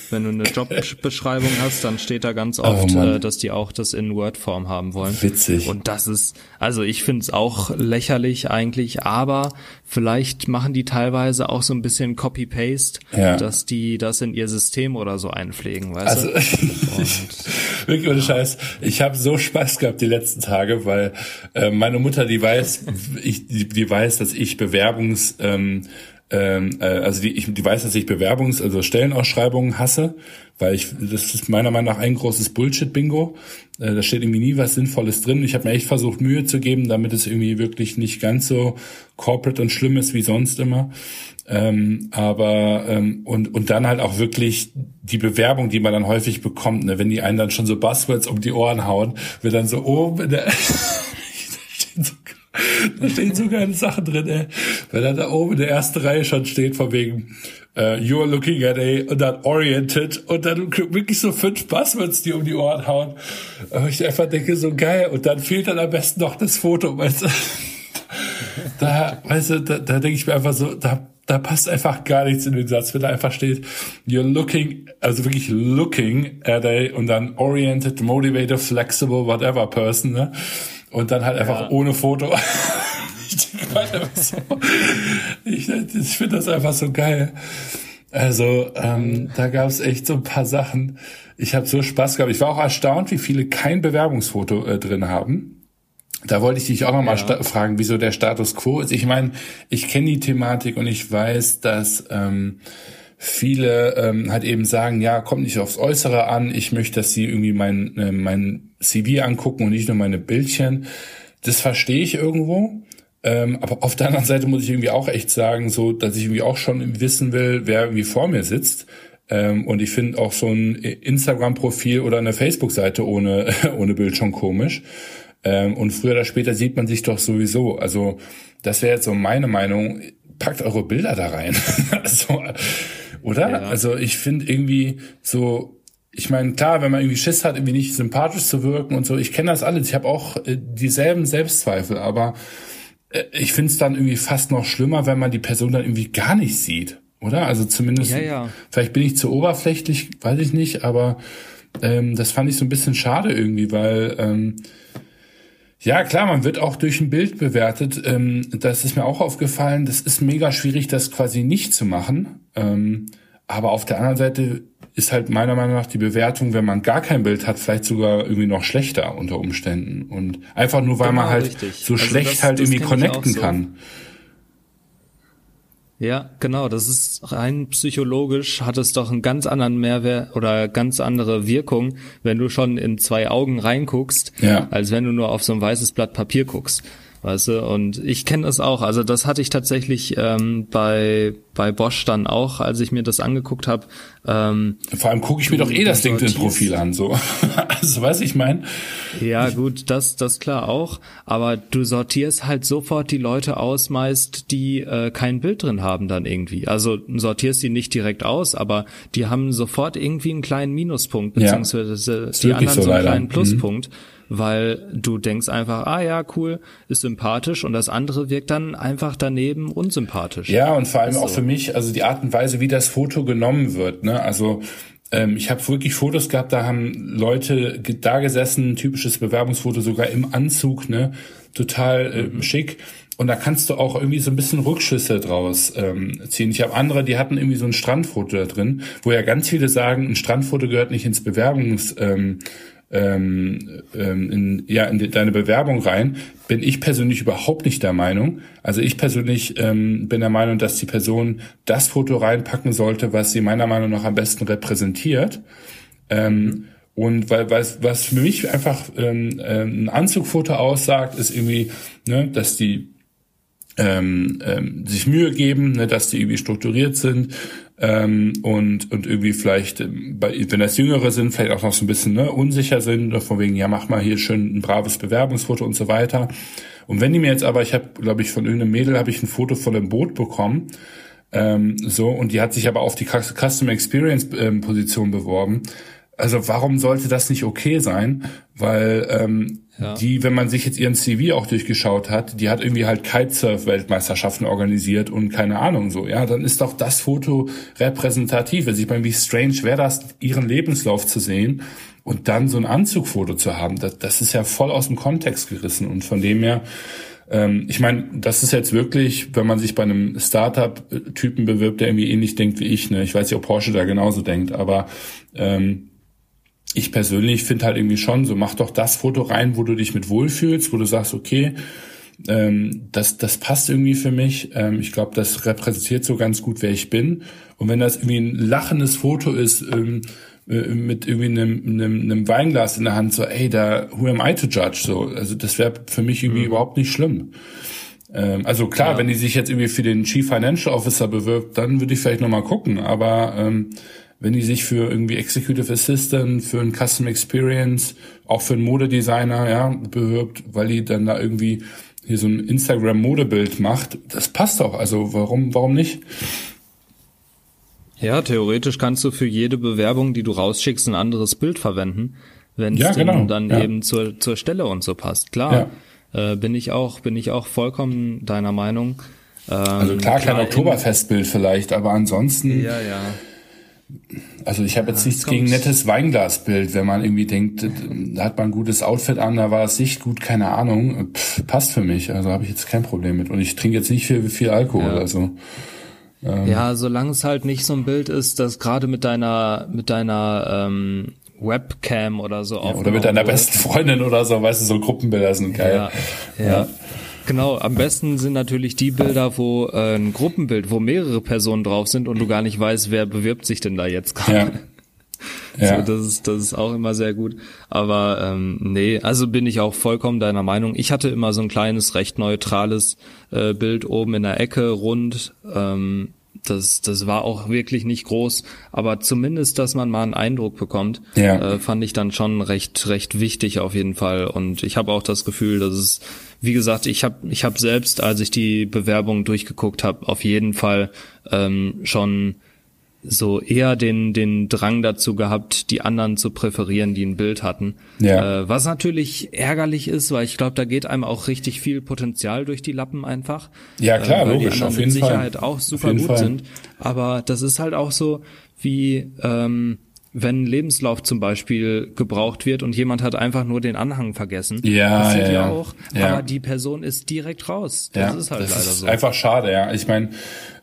Speaker 2: wenn du eine Jobbeschreibung hast, dann steht da ganz oft, oh, äh, dass die auch das in Word-Form haben wollen.
Speaker 1: Witzig.
Speaker 2: Und das ist, also ich finde es auch lächerlich eigentlich, aber vielleicht machen die teilweise auch so ein bisschen Copy-Paste, ja. dass die das in ihr System oder so einpflegen, weißt also, du?
Speaker 1: Und, wirklich ohne Scheiß. Ich habe so Spaß gehabt die letzten Tage, weil äh, meine Mutter, die weiß, ich, die, die weiß, dass ich Bewerbungs ähm, ähm, äh, also die, ich, die weiß, dass ich Bewerbungs-, also Stellenausschreibungen hasse, weil ich, das ist meiner Meinung nach ein großes Bullshit-Bingo. Äh, da steht irgendwie nie was Sinnvolles drin. Ich habe mir echt versucht, Mühe zu geben, damit es irgendwie wirklich nicht ganz so corporate und schlimm ist wie sonst immer. Ähm, aber ähm, und und dann halt auch wirklich die Bewerbung, die man dann häufig bekommt, ne, wenn die einen dann schon so Buzzwords um die Ohren hauen, wird dann so oben in der Da stehen so geile Sachen drin, ey. Weil dann da oben in der ersten Reihe schon steht, von wegen, uh, you're looking at a, und dann oriented, und dann wirklich so fünf Buzzwords, die um die Ohren hauen. Aber ich einfach denke, so geil, und dann fehlt dann am besten noch das Foto, weißt du. da, weißt du, da, da denke ich mir einfach so, da, da passt einfach gar nichts in den Satz, wenn da einfach steht, you're looking, also wirklich looking at a, und dann oriented, motivated, flexible, whatever person, ne? Und dann halt einfach ja. ohne Foto. ich, ich finde das einfach so geil. Also ähm, da gab es echt so ein paar Sachen. Ich habe so Spaß gehabt. Ich war auch erstaunt, wie viele kein Bewerbungsfoto äh, drin haben. Da wollte ich dich auch nochmal ja. fragen, wieso der Status quo ist. Ich meine, ich kenne die Thematik und ich weiß, dass ähm, viele ähm, halt eben sagen, ja, kommt nicht aufs Äußere an, ich möchte, dass sie irgendwie mein, äh, mein CV angucken und nicht nur meine Bildchen. Das verstehe ich irgendwo. Ähm, aber auf der anderen Seite muss ich irgendwie auch echt sagen, so, dass ich irgendwie auch schon wissen will, wer irgendwie vor mir sitzt. Ähm, und ich finde auch so ein Instagram-Profil oder eine Facebook-Seite ohne, ohne Bild schon komisch. Ähm, und früher oder später sieht man sich doch sowieso. Also, das wäre jetzt so meine Meinung. Packt eure Bilder da rein. also, oder? Ja. Also ich finde irgendwie so, ich meine, klar, wenn man irgendwie Schiss hat, irgendwie nicht sympathisch zu wirken und so, ich kenne das alles. Ich habe auch äh, dieselben Selbstzweifel, aber äh, ich finde es dann irgendwie fast noch schlimmer, wenn man die Person dann irgendwie gar nicht sieht, oder? Also zumindest, ja, ja. vielleicht bin ich zu oberflächlich, weiß ich nicht, aber ähm, das fand ich so ein bisschen schade irgendwie, weil ähm, ja, klar, man wird auch durch ein Bild bewertet. Ähm, das ist mir auch aufgefallen. Das ist mega schwierig, das quasi nicht zu machen. Ähm, aber auf der anderen Seite ist halt meiner Meinung nach die Bewertung, wenn man gar kein Bild hat, vielleicht sogar irgendwie noch schlechter unter Umständen. Und einfach nur, weil genau, man halt richtig. so also schlecht das, halt irgendwie connecten so. kann.
Speaker 2: Ja, genau. Das ist rein psychologisch hat es doch einen ganz anderen Mehrwert oder ganz andere Wirkung, wenn du schon in zwei Augen reinguckst, ja. als wenn du nur auf so ein weißes Blatt Papier guckst weißt du, und ich kenne das auch, also das hatte ich tatsächlich ähm, bei, bei Bosch dann auch, als ich mir das angeguckt habe. Ähm,
Speaker 1: Vor allem gucke ich mir doch eh das LinkedIn-Profil an, so. also was ich meine.
Speaker 2: Ja, gut, das, das klar auch, aber du sortierst halt sofort die Leute aus, meist, die äh, kein Bild drin haben dann irgendwie. Also sortierst die nicht direkt aus, aber die haben sofort irgendwie einen kleinen Minuspunkt, beziehungsweise ja, die anderen so, so einen kleinen mhm. Pluspunkt. Mhm weil du denkst einfach, ah ja, cool, ist sympathisch und das andere wirkt dann einfach daneben unsympathisch.
Speaker 1: Ja, und vor allem so. auch für mich, also die Art und Weise, wie das Foto genommen wird, ne? Also ähm, ich habe wirklich Fotos gehabt, da haben Leute da gesessen, typisches Bewerbungsfoto sogar im Anzug, ne? Total äh, mhm. schick. und da kannst du auch irgendwie so ein bisschen Rückschlüsse draus ähm, ziehen. Ich habe andere, die hatten irgendwie so ein Strandfoto da drin, wo ja ganz viele sagen, ein Strandfoto gehört nicht ins Bewerbungs ähm, ähm, ähm in, ja, in deine Bewerbung rein, bin ich persönlich überhaupt nicht der Meinung. Also ich persönlich ähm, bin der Meinung, dass die Person das Foto reinpacken sollte, was sie meiner Meinung nach am besten repräsentiert. Ähm, und weil was, was für mich einfach ähm, ähm, ein Anzugfoto aussagt, ist irgendwie, ne, dass die ähm, ähm, sich Mühe geben, ne, dass die irgendwie strukturiert sind ähm, und und irgendwie vielleicht, ähm, wenn das Jüngere sind, vielleicht auch noch so ein bisschen ne, unsicher sind, von wegen, ja mach mal hier schön ein braves Bewerbungsfoto und so weiter. Und wenn die mir jetzt aber, ich habe, glaube ich, von irgendeinem Mädel habe ich ein Foto von einem Boot bekommen, ähm, so und die hat sich aber auf die Customer Experience ähm, Position beworben also warum sollte das nicht okay sein? Weil ähm, ja. die, wenn man sich jetzt ihren CV auch durchgeschaut hat, die hat irgendwie halt Kitesurf-Weltmeisterschaften organisiert und keine Ahnung so. Ja, dann ist doch das Foto repräsentativ. Also ich meine, wie strange wäre das, ihren Lebenslauf zu sehen und dann so ein Anzugfoto zu haben. Das, das ist ja voll aus dem Kontext gerissen und von dem her ähm, ich meine, das ist jetzt wirklich, wenn man sich bei einem Startup-Typen bewirbt, der irgendwie ähnlich denkt wie ich, ne? Ich weiß nicht, ob Porsche da genauso denkt, aber ähm, ich persönlich finde halt irgendwie schon, so mach doch das Foto rein, wo du dich mit wohlfühlst, wo du sagst, okay, ähm, das, das passt irgendwie für mich. Ähm, ich glaube, das repräsentiert so ganz gut, wer ich bin. Und wenn das irgendwie ein lachendes Foto ist, ähm, äh, mit irgendwie einem, einem, einem Weinglas in der Hand, so, ey, da, who am I to judge? So, also das wäre für mich irgendwie mhm. überhaupt nicht schlimm. Ähm, also klar, ja. wenn die sich jetzt irgendwie für den Chief Financial Officer bewirbt, dann würde ich vielleicht nochmal gucken. Aber ähm, wenn die sich für irgendwie Executive Assistant, für ein Custom Experience, auch für einen Modedesigner, ja, bewirbt, weil die dann da irgendwie hier so ein Instagram-Modebild macht, das passt doch. Also warum, warum nicht?
Speaker 2: Ja, theoretisch kannst du für jede Bewerbung, die du rausschickst, ein anderes Bild verwenden, wenn es ja, genau. dann ja. eben zur, zur Stelle und so passt. Klar, ja. äh, bin ich auch, bin ich auch vollkommen deiner Meinung.
Speaker 1: Ähm, also klar, kein Oktoberfestbild vielleicht, aber ansonsten.
Speaker 2: Ja, ja
Speaker 1: also ich habe jetzt nichts gegen nettes Weinglasbild, wenn man irgendwie denkt, da hat man ein gutes Outfit an, da war das Sicht gut, keine Ahnung, Pff, passt für mich, also habe ich jetzt kein Problem mit. Und ich trinke jetzt nicht viel, viel Alkohol, ja. also.
Speaker 2: Ähm. Ja, solange es halt nicht so ein Bild ist, das gerade mit deiner, mit deiner ähm, Webcam oder so
Speaker 1: ja, Oder mit deiner besten Freundin oder so, weißt du, so Gruppenbilder sind geil.
Speaker 2: ja. ja. ja. Genau, am besten sind natürlich die Bilder, wo äh, ein Gruppenbild, wo mehrere Personen drauf sind und du gar nicht weißt, wer bewirbt sich denn da jetzt gerade. Ja. Ja. So, das ist das ist auch immer sehr gut. Aber ähm, nee, also bin ich auch vollkommen deiner Meinung. Ich hatte immer so ein kleines, recht neutrales äh, Bild oben in der Ecke, rund. Ähm, das, das war auch wirklich nicht groß, aber zumindest, dass man mal einen Eindruck bekommt, ja. äh, fand ich dann schon recht, recht wichtig auf jeden Fall. Und ich habe auch das Gefühl, dass es, wie gesagt, ich habe ich hab selbst, als ich die Bewerbung durchgeguckt habe, auf jeden Fall ähm, schon so eher den, den Drang dazu gehabt, die anderen zu präferieren, die ein Bild hatten. Ja. Äh, was natürlich ärgerlich ist, weil ich glaube, da geht einem auch richtig viel Potenzial durch die Lappen einfach.
Speaker 1: Ja, klar, äh, weil logisch,
Speaker 2: die anderen
Speaker 1: auf jeden
Speaker 2: mit Sicherheit
Speaker 1: Fall.
Speaker 2: auch super gut Fall. sind. Aber das ist halt auch so, wie ähm, wenn Lebenslauf zum Beispiel gebraucht wird und jemand hat einfach nur den Anhang vergessen.
Speaker 1: Ja,
Speaker 2: das
Speaker 1: ja,
Speaker 2: ja auch. Ja. Aber die Person ist direkt raus. Das ja, ist halt
Speaker 1: das
Speaker 2: leider
Speaker 1: ist
Speaker 2: so.
Speaker 1: Einfach schade, ja. Ich meine,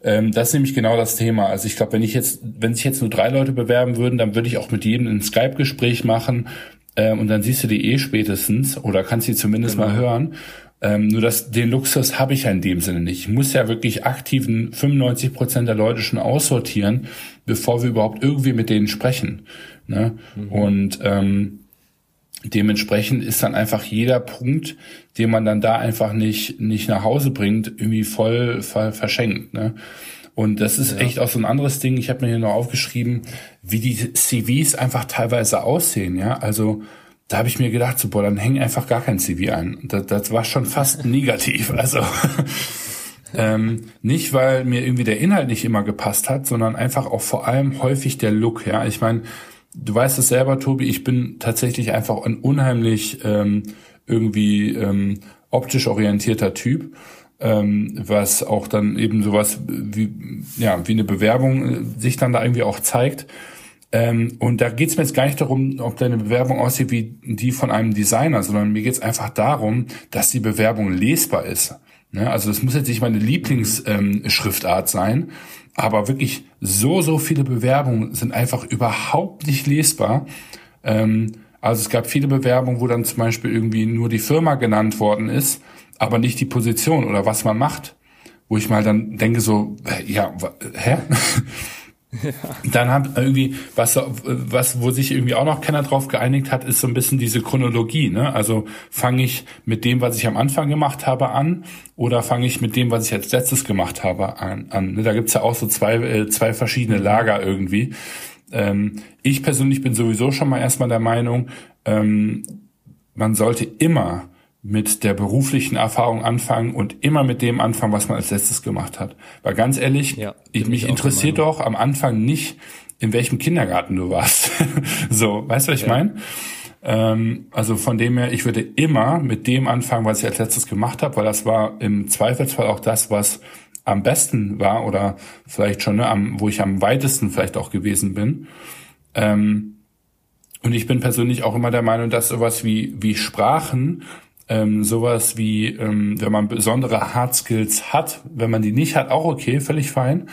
Speaker 1: ähm, das ist nämlich genau das Thema. Also ich glaube, wenn ich jetzt, wenn sich jetzt nur drei Leute bewerben würden, dann würde ich auch mit jedem ein Skype-Gespräch machen ähm, und dann siehst du die eh spätestens oder kannst sie zumindest genau. mal hören. Ähm, nur das, den Luxus habe ich ja in dem Sinne nicht. Ich muss ja wirklich aktiven 95 Prozent der Leute schon aussortieren, bevor wir überhaupt irgendwie mit denen sprechen. Ne? Mhm. Und ähm, dementsprechend ist dann einfach jeder Punkt, den man dann da einfach nicht nicht nach Hause bringt, irgendwie voll ver verschenkt. Ne? Und das ist ja. echt auch so ein anderes Ding. Ich habe mir hier noch aufgeschrieben, wie die CVs einfach teilweise aussehen. Ja, also da habe ich mir gedacht, so, boah, dann häng einfach gar kein CV ein. Das, das war schon fast negativ. Also ähm, nicht, weil mir irgendwie der Inhalt nicht immer gepasst hat, sondern einfach auch vor allem häufig der Look. Ja, ich meine, du weißt es selber, Tobi. Ich bin tatsächlich einfach ein unheimlich ähm, irgendwie ähm, optisch orientierter Typ. Ähm, was auch dann eben sowas wie ja wie eine Bewerbung äh, sich dann da irgendwie auch zeigt ähm, und da geht es mir jetzt gar nicht darum, ob deine Bewerbung aussieht wie die von einem Designer, sondern mir geht es einfach darum, dass die Bewerbung lesbar ist. Ne? Also das muss jetzt nicht meine Lieblingsschriftart ähm, sein, aber wirklich so, so viele Bewerbungen sind einfach überhaupt nicht lesbar. Ähm, also es gab viele Bewerbungen, wo dann zum Beispiel irgendwie nur die Firma genannt worden ist, aber nicht die Position oder was man macht. Wo ich mal dann denke so, ja, hä? Ja. Dann hat irgendwie, was, was, wo sich irgendwie auch noch keiner drauf geeinigt hat, ist so ein bisschen diese Chronologie, ne? Also fange ich mit dem, was ich am Anfang gemacht habe, an oder fange ich mit dem, was ich als letztes gemacht habe, an? an ne? Da gibt's ja auch so zwei, äh, zwei verschiedene Lager irgendwie. Ähm, ich persönlich bin sowieso schon mal erstmal der Meinung, ähm, man sollte immer mit der beruflichen Erfahrung anfangen und immer mit dem anfangen, was man als letztes gemacht hat. Weil ganz ehrlich, ja, ich, mich interessiert doch am Anfang nicht, in welchem Kindergarten du warst. so, weißt du, was ich ja. meine? Ähm, also von dem her, ich würde immer mit dem anfangen, was ich als letztes gemacht habe, weil das war im Zweifelsfall auch das, was am besten war oder vielleicht schon, ne, am, wo ich am weitesten vielleicht auch gewesen bin. Ähm, und ich bin persönlich auch immer der Meinung, dass sowas wie, wie Sprachen ähm, sowas wie, ähm, wenn man besondere Hard Skills hat, wenn man die nicht hat, auch okay, völlig fein.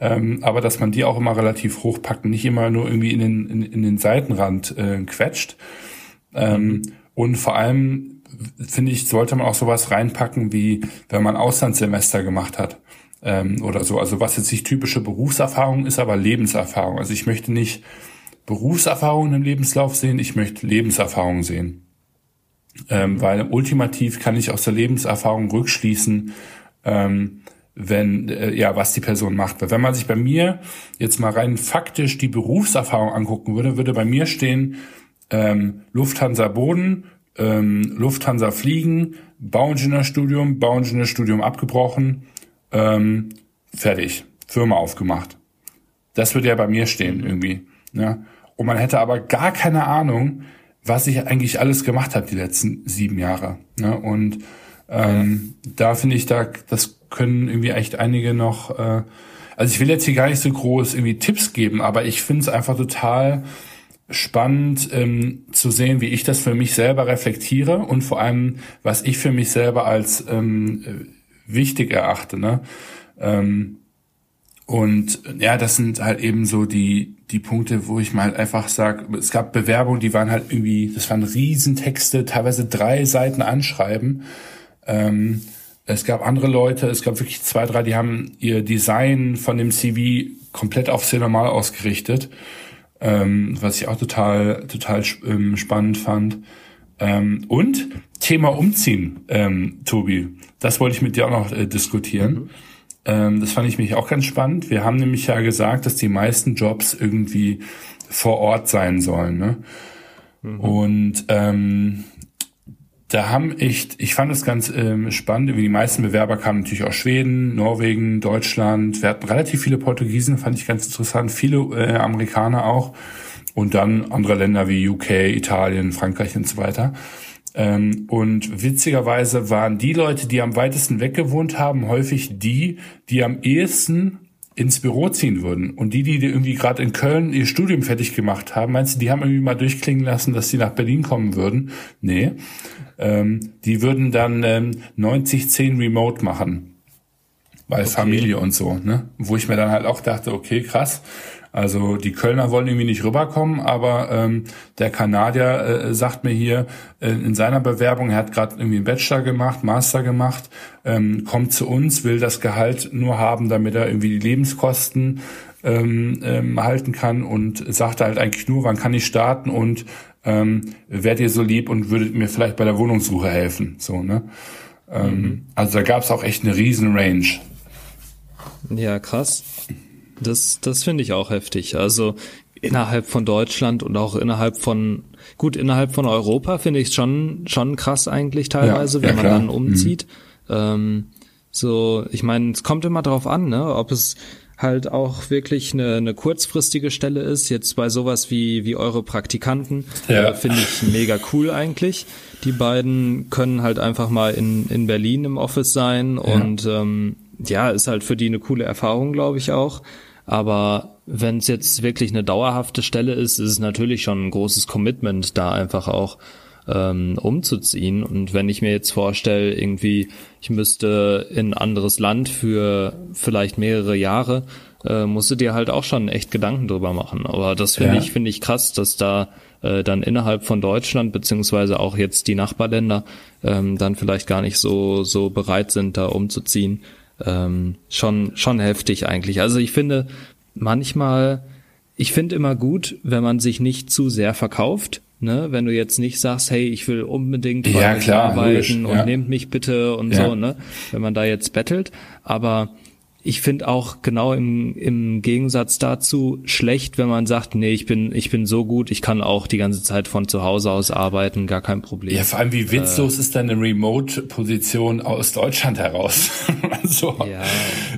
Speaker 1: Ähm, aber dass man die auch immer relativ hochpackt nicht immer nur irgendwie in den, in, in den Seitenrand äh, quetscht. Ähm, und vor allem, finde ich, sollte man auch sowas reinpacken, wie wenn man Auslandssemester gemacht hat ähm, oder so. Also was jetzt nicht typische Berufserfahrung ist, aber Lebenserfahrung. Also ich möchte nicht Berufserfahrung im Lebenslauf sehen, ich möchte Lebenserfahrung sehen. Ähm, weil ultimativ kann ich aus der Lebenserfahrung rückschließen, ähm, wenn, äh, ja, was die Person macht. Weil wenn man sich bei mir jetzt mal rein faktisch die Berufserfahrung angucken würde, würde bei mir stehen, ähm, Lufthansa Boden, ähm, Lufthansa Fliegen, Bauingenieurstudium, Bauingenieurstudium abgebrochen, ähm, fertig, Firma aufgemacht. Das würde ja bei mir stehen irgendwie. Ja. Und man hätte aber gar keine Ahnung, was ich eigentlich alles gemacht habe die letzten sieben Jahre. Ne? Und ähm, ja. da finde ich, da das können irgendwie echt einige noch. Äh, also ich will jetzt hier gar nicht so groß irgendwie Tipps geben, aber ich finde es einfach total spannend ähm, zu sehen, wie ich das für mich selber reflektiere und vor allem, was ich für mich selber als ähm, wichtig erachte. Ne? Ähm, und ja, das sind halt eben so die, die Punkte, wo ich mal einfach sage, es gab Bewerbungen, die waren halt irgendwie, das waren Riesentexte, teilweise drei Seiten anschreiben. Ähm, es gab andere Leute, es gab wirklich zwei, drei, die haben ihr Design von dem CV komplett auf normal ausgerichtet, ähm, was ich auch total, total ähm, spannend fand. Ähm, und Thema Umziehen, ähm, Tobi, das wollte ich mit dir auch noch äh, diskutieren. Mhm ähm, das fand ich mich auch ganz spannend. Wir haben nämlich ja gesagt, dass die meisten Jobs irgendwie vor Ort sein sollen. Ne? Mhm. Und ähm, da haben echt, ich fand es ganz ähm, spannend, wie die meisten Bewerber kamen natürlich aus Schweden, Norwegen, Deutschland. Wir hatten relativ viele Portugiesen, fand ich ganz interessant, viele äh, Amerikaner auch. Und dann andere Länder wie UK, Italien, Frankreich und so weiter. Ähm, und witzigerweise waren die Leute, die am weitesten weg gewohnt haben, häufig die, die am ehesten ins Büro ziehen würden. Und die, die irgendwie gerade in Köln ihr Studium fertig gemacht haben, meinst du, die haben irgendwie mal durchklingen lassen, dass sie nach Berlin kommen würden? Nee. Ähm, die würden dann ähm, 90-10 Remote machen. Weil okay. Familie und so, ne? Wo ich mir dann halt auch dachte, okay, krass. Also die Kölner wollen irgendwie nicht rüberkommen, aber ähm, der Kanadier äh, sagt mir hier äh, in seiner Bewerbung, er hat gerade irgendwie einen Bachelor gemacht, Master gemacht, ähm, kommt zu uns, will das Gehalt nur haben, damit er irgendwie die Lebenskosten ähm, ähm, halten kann und sagt halt eigentlich nur, wann kann ich starten und ähm, werdet ihr so lieb und würdet mir vielleicht bei der Wohnungssuche helfen. So, ne? Ähm, mhm. Also da gab es auch echt eine riesen Range.
Speaker 2: Ja, krass. Das, das finde ich auch heftig. Also innerhalb von Deutschland und auch innerhalb von, gut, innerhalb von Europa finde ich es schon, schon krass eigentlich teilweise, ja, wenn ja, man dann mhm. umzieht. Mhm. Ähm, so, ich meine, es kommt immer drauf an, ne, ob es halt auch wirklich eine, eine kurzfristige Stelle ist. Jetzt bei sowas wie, wie eure Praktikanten, ja. äh, finde ich mega cool eigentlich. Die beiden können halt einfach mal in, in Berlin im Office sein ja. und ähm, ja, ist halt für die eine coole Erfahrung, glaube ich auch. Aber wenn es jetzt wirklich eine dauerhafte Stelle ist, ist es natürlich schon ein großes Commitment da einfach auch. ähm, umzuziehen. Und wenn ich mir jetzt vorstelle, irgendwie, ich müsste in ein anderes Land für vielleicht mehrere Jahre, äh, musst du dir halt auch schon echt Gedanken drüber machen. Aber das finde ja. ich, finde ich krass, dass da äh, dann innerhalb von Deutschland beziehungsweise auch jetzt die Nachbarländer ähm, dann vielleicht gar nicht so so bereit sind, da umzuziehen. Ähm, schon schon heftig eigentlich. Also ich finde manchmal, ich finde immer gut, wenn man sich nicht zu sehr verkauft. Ne, wenn du jetzt nicht sagst, hey, ich will unbedingt
Speaker 1: ja, klar,
Speaker 2: arbeiten logisch, und ja. nehmt mich bitte und ja. so, ne, wenn man da jetzt bettelt, aber ich finde auch genau im, im Gegensatz dazu schlecht, wenn man sagt, nee, ich bin, ich bin so gut, ich kann auch die ganze Zeit von zu Hause aus arbeiten, gar kein Problem.
Speaker 1: Ja, vor allem wie witzlos äh, ist deine Remote-Position aus Deutschland heraus? also ja.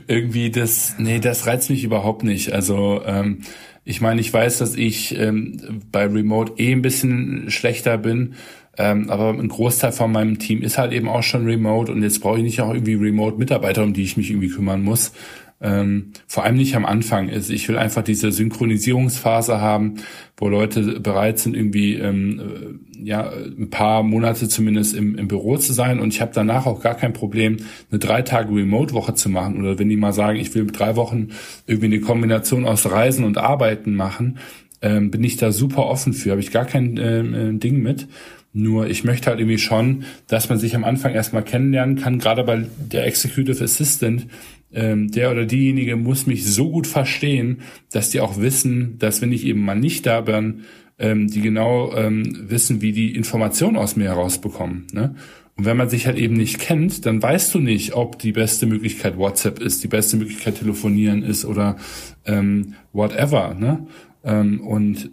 Speaker 1: irgendwie das, nee, das reizt mich überhaupt nicht. Also ähm, ich meine, ich weiß, dass ich ähm, bei Remote eh ein bisschen schlechter bin ähm, aber ein Großteil von meinem Team ist halt eben auch schon remote und jetzt brauche ich nicht auch irgendwie Remote-Mitarbeiter, um die ich mich irgendwie kümmern muss. Ähm, vor allem nicht am Anfang ist. Ich will einfach diese Synchronisierungsphase haben, wo Leute bereit sind, irgendwie ähm, äh, ja ein paar Monate zumindest im, im Büro zu sein. Und ich habe danach auch gar kein Problem, eine drei Tage Remote-Woche zu machen. Oder wenn die mal sagen, ich will drei Wochen irgendwie eine Kombination aus Reisen und Arbeiten machen, ähm, bin ich da super offen für. Habe ich gar kein äh, Ding mit. Nur ich möchte halt irgendwie schon, dass man sich am Anfang erstmal kennenlernen kann, gerade bei der Executive Assistant. Ähm, der oder diejenige muss mich so gut verstehen, dass die auch wissen, dass wenn ich eben mal nicht da bin, ähm, die genau ähm, wissen, wie die Informationen aus mir herausbekommen. Ne? Und wenn man sich halt eben nicht kennt, dann weißt du nicht, ob die beste Möglichkeit WhatsApp ist, die beste Möglichkeit telefonieren ist oder ähm, whatever. Ne? Ähm, und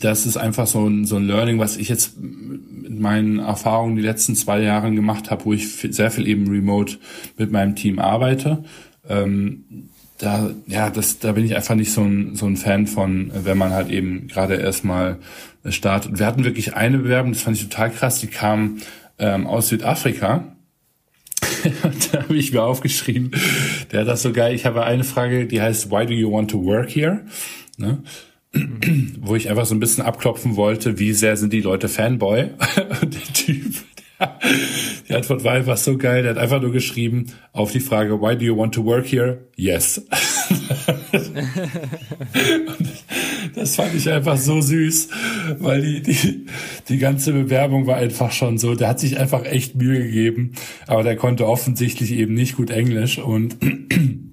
Speaker 1: das ist einfach so ein, so ein Learning, was ich jetzt mit meinen Erfahrungen die letzten zwei Jahre gemacht habe, wo ich sehr viel eben remote mit meinem Team arbeite. Ähm, da, ja, das, da bin ich einfach nicht so ein, so ein Fan von, wenn man halt eben gerade erstmal startet. Wir hatten wirklich eine Bewerbung, das fand ich total krass, die kam ähm, aus Südafrika. da habe ich mir aufgeschrieben, der hat das so geil. Ich habe eine Frage, die heißt, why do you want to work here? Ne? wo ich einfach so ein bisschen abklopfen wollte, wie sehr sind die Leute Fanboy. Und der Typ, der, die Antwort war einfach so geil, der hat einfach nur geschrieben auf die Frage, why do you want to work here? Yes. das fand ich einfach so süß, weil die, die, die ganze Bewerbung war einfach schon so, der hat sich einfach echt Mühe gegeben, aber der konnte offensichtlich eben nicht gut Englisch und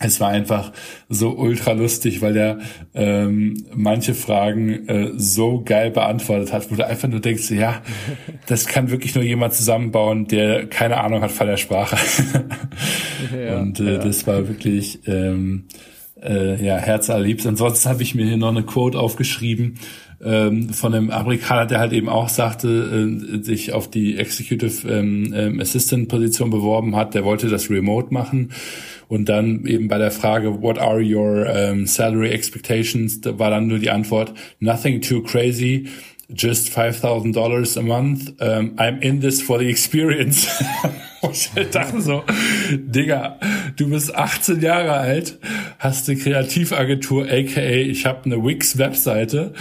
Speaker 1: es war einfach so ultra lustig, weil der ähm, manche Fragen äh, so geil beantwortet hat, wo du einfach nur denkst, ja, das kann wirklich nur jemand zusammenbauen, der keine Ahnung hat von der Sprache. ja, und äh, ja. das war wirklich ähm, äh, ja herzallerliebst. Ansonsten habe ich mir hier noch eine Quote aufgeschrieben ähm, von einem Amerikaner, der halt eben auch sagte, äh, sich auf die Executive ähm, ähm Assistant Position beworben hat. Der wollte das Remote machen und dann eben bei der Frage, what are your um, salary expectations, da war dann nur die Antwort, nothing too crazy, just $5,000 a month. Um, I'm in this for the experience. ich dachte so, Digga, du bist 18 Jahre alt, hast eine Kreativagentur, aka ich habe eine Wix-Webseite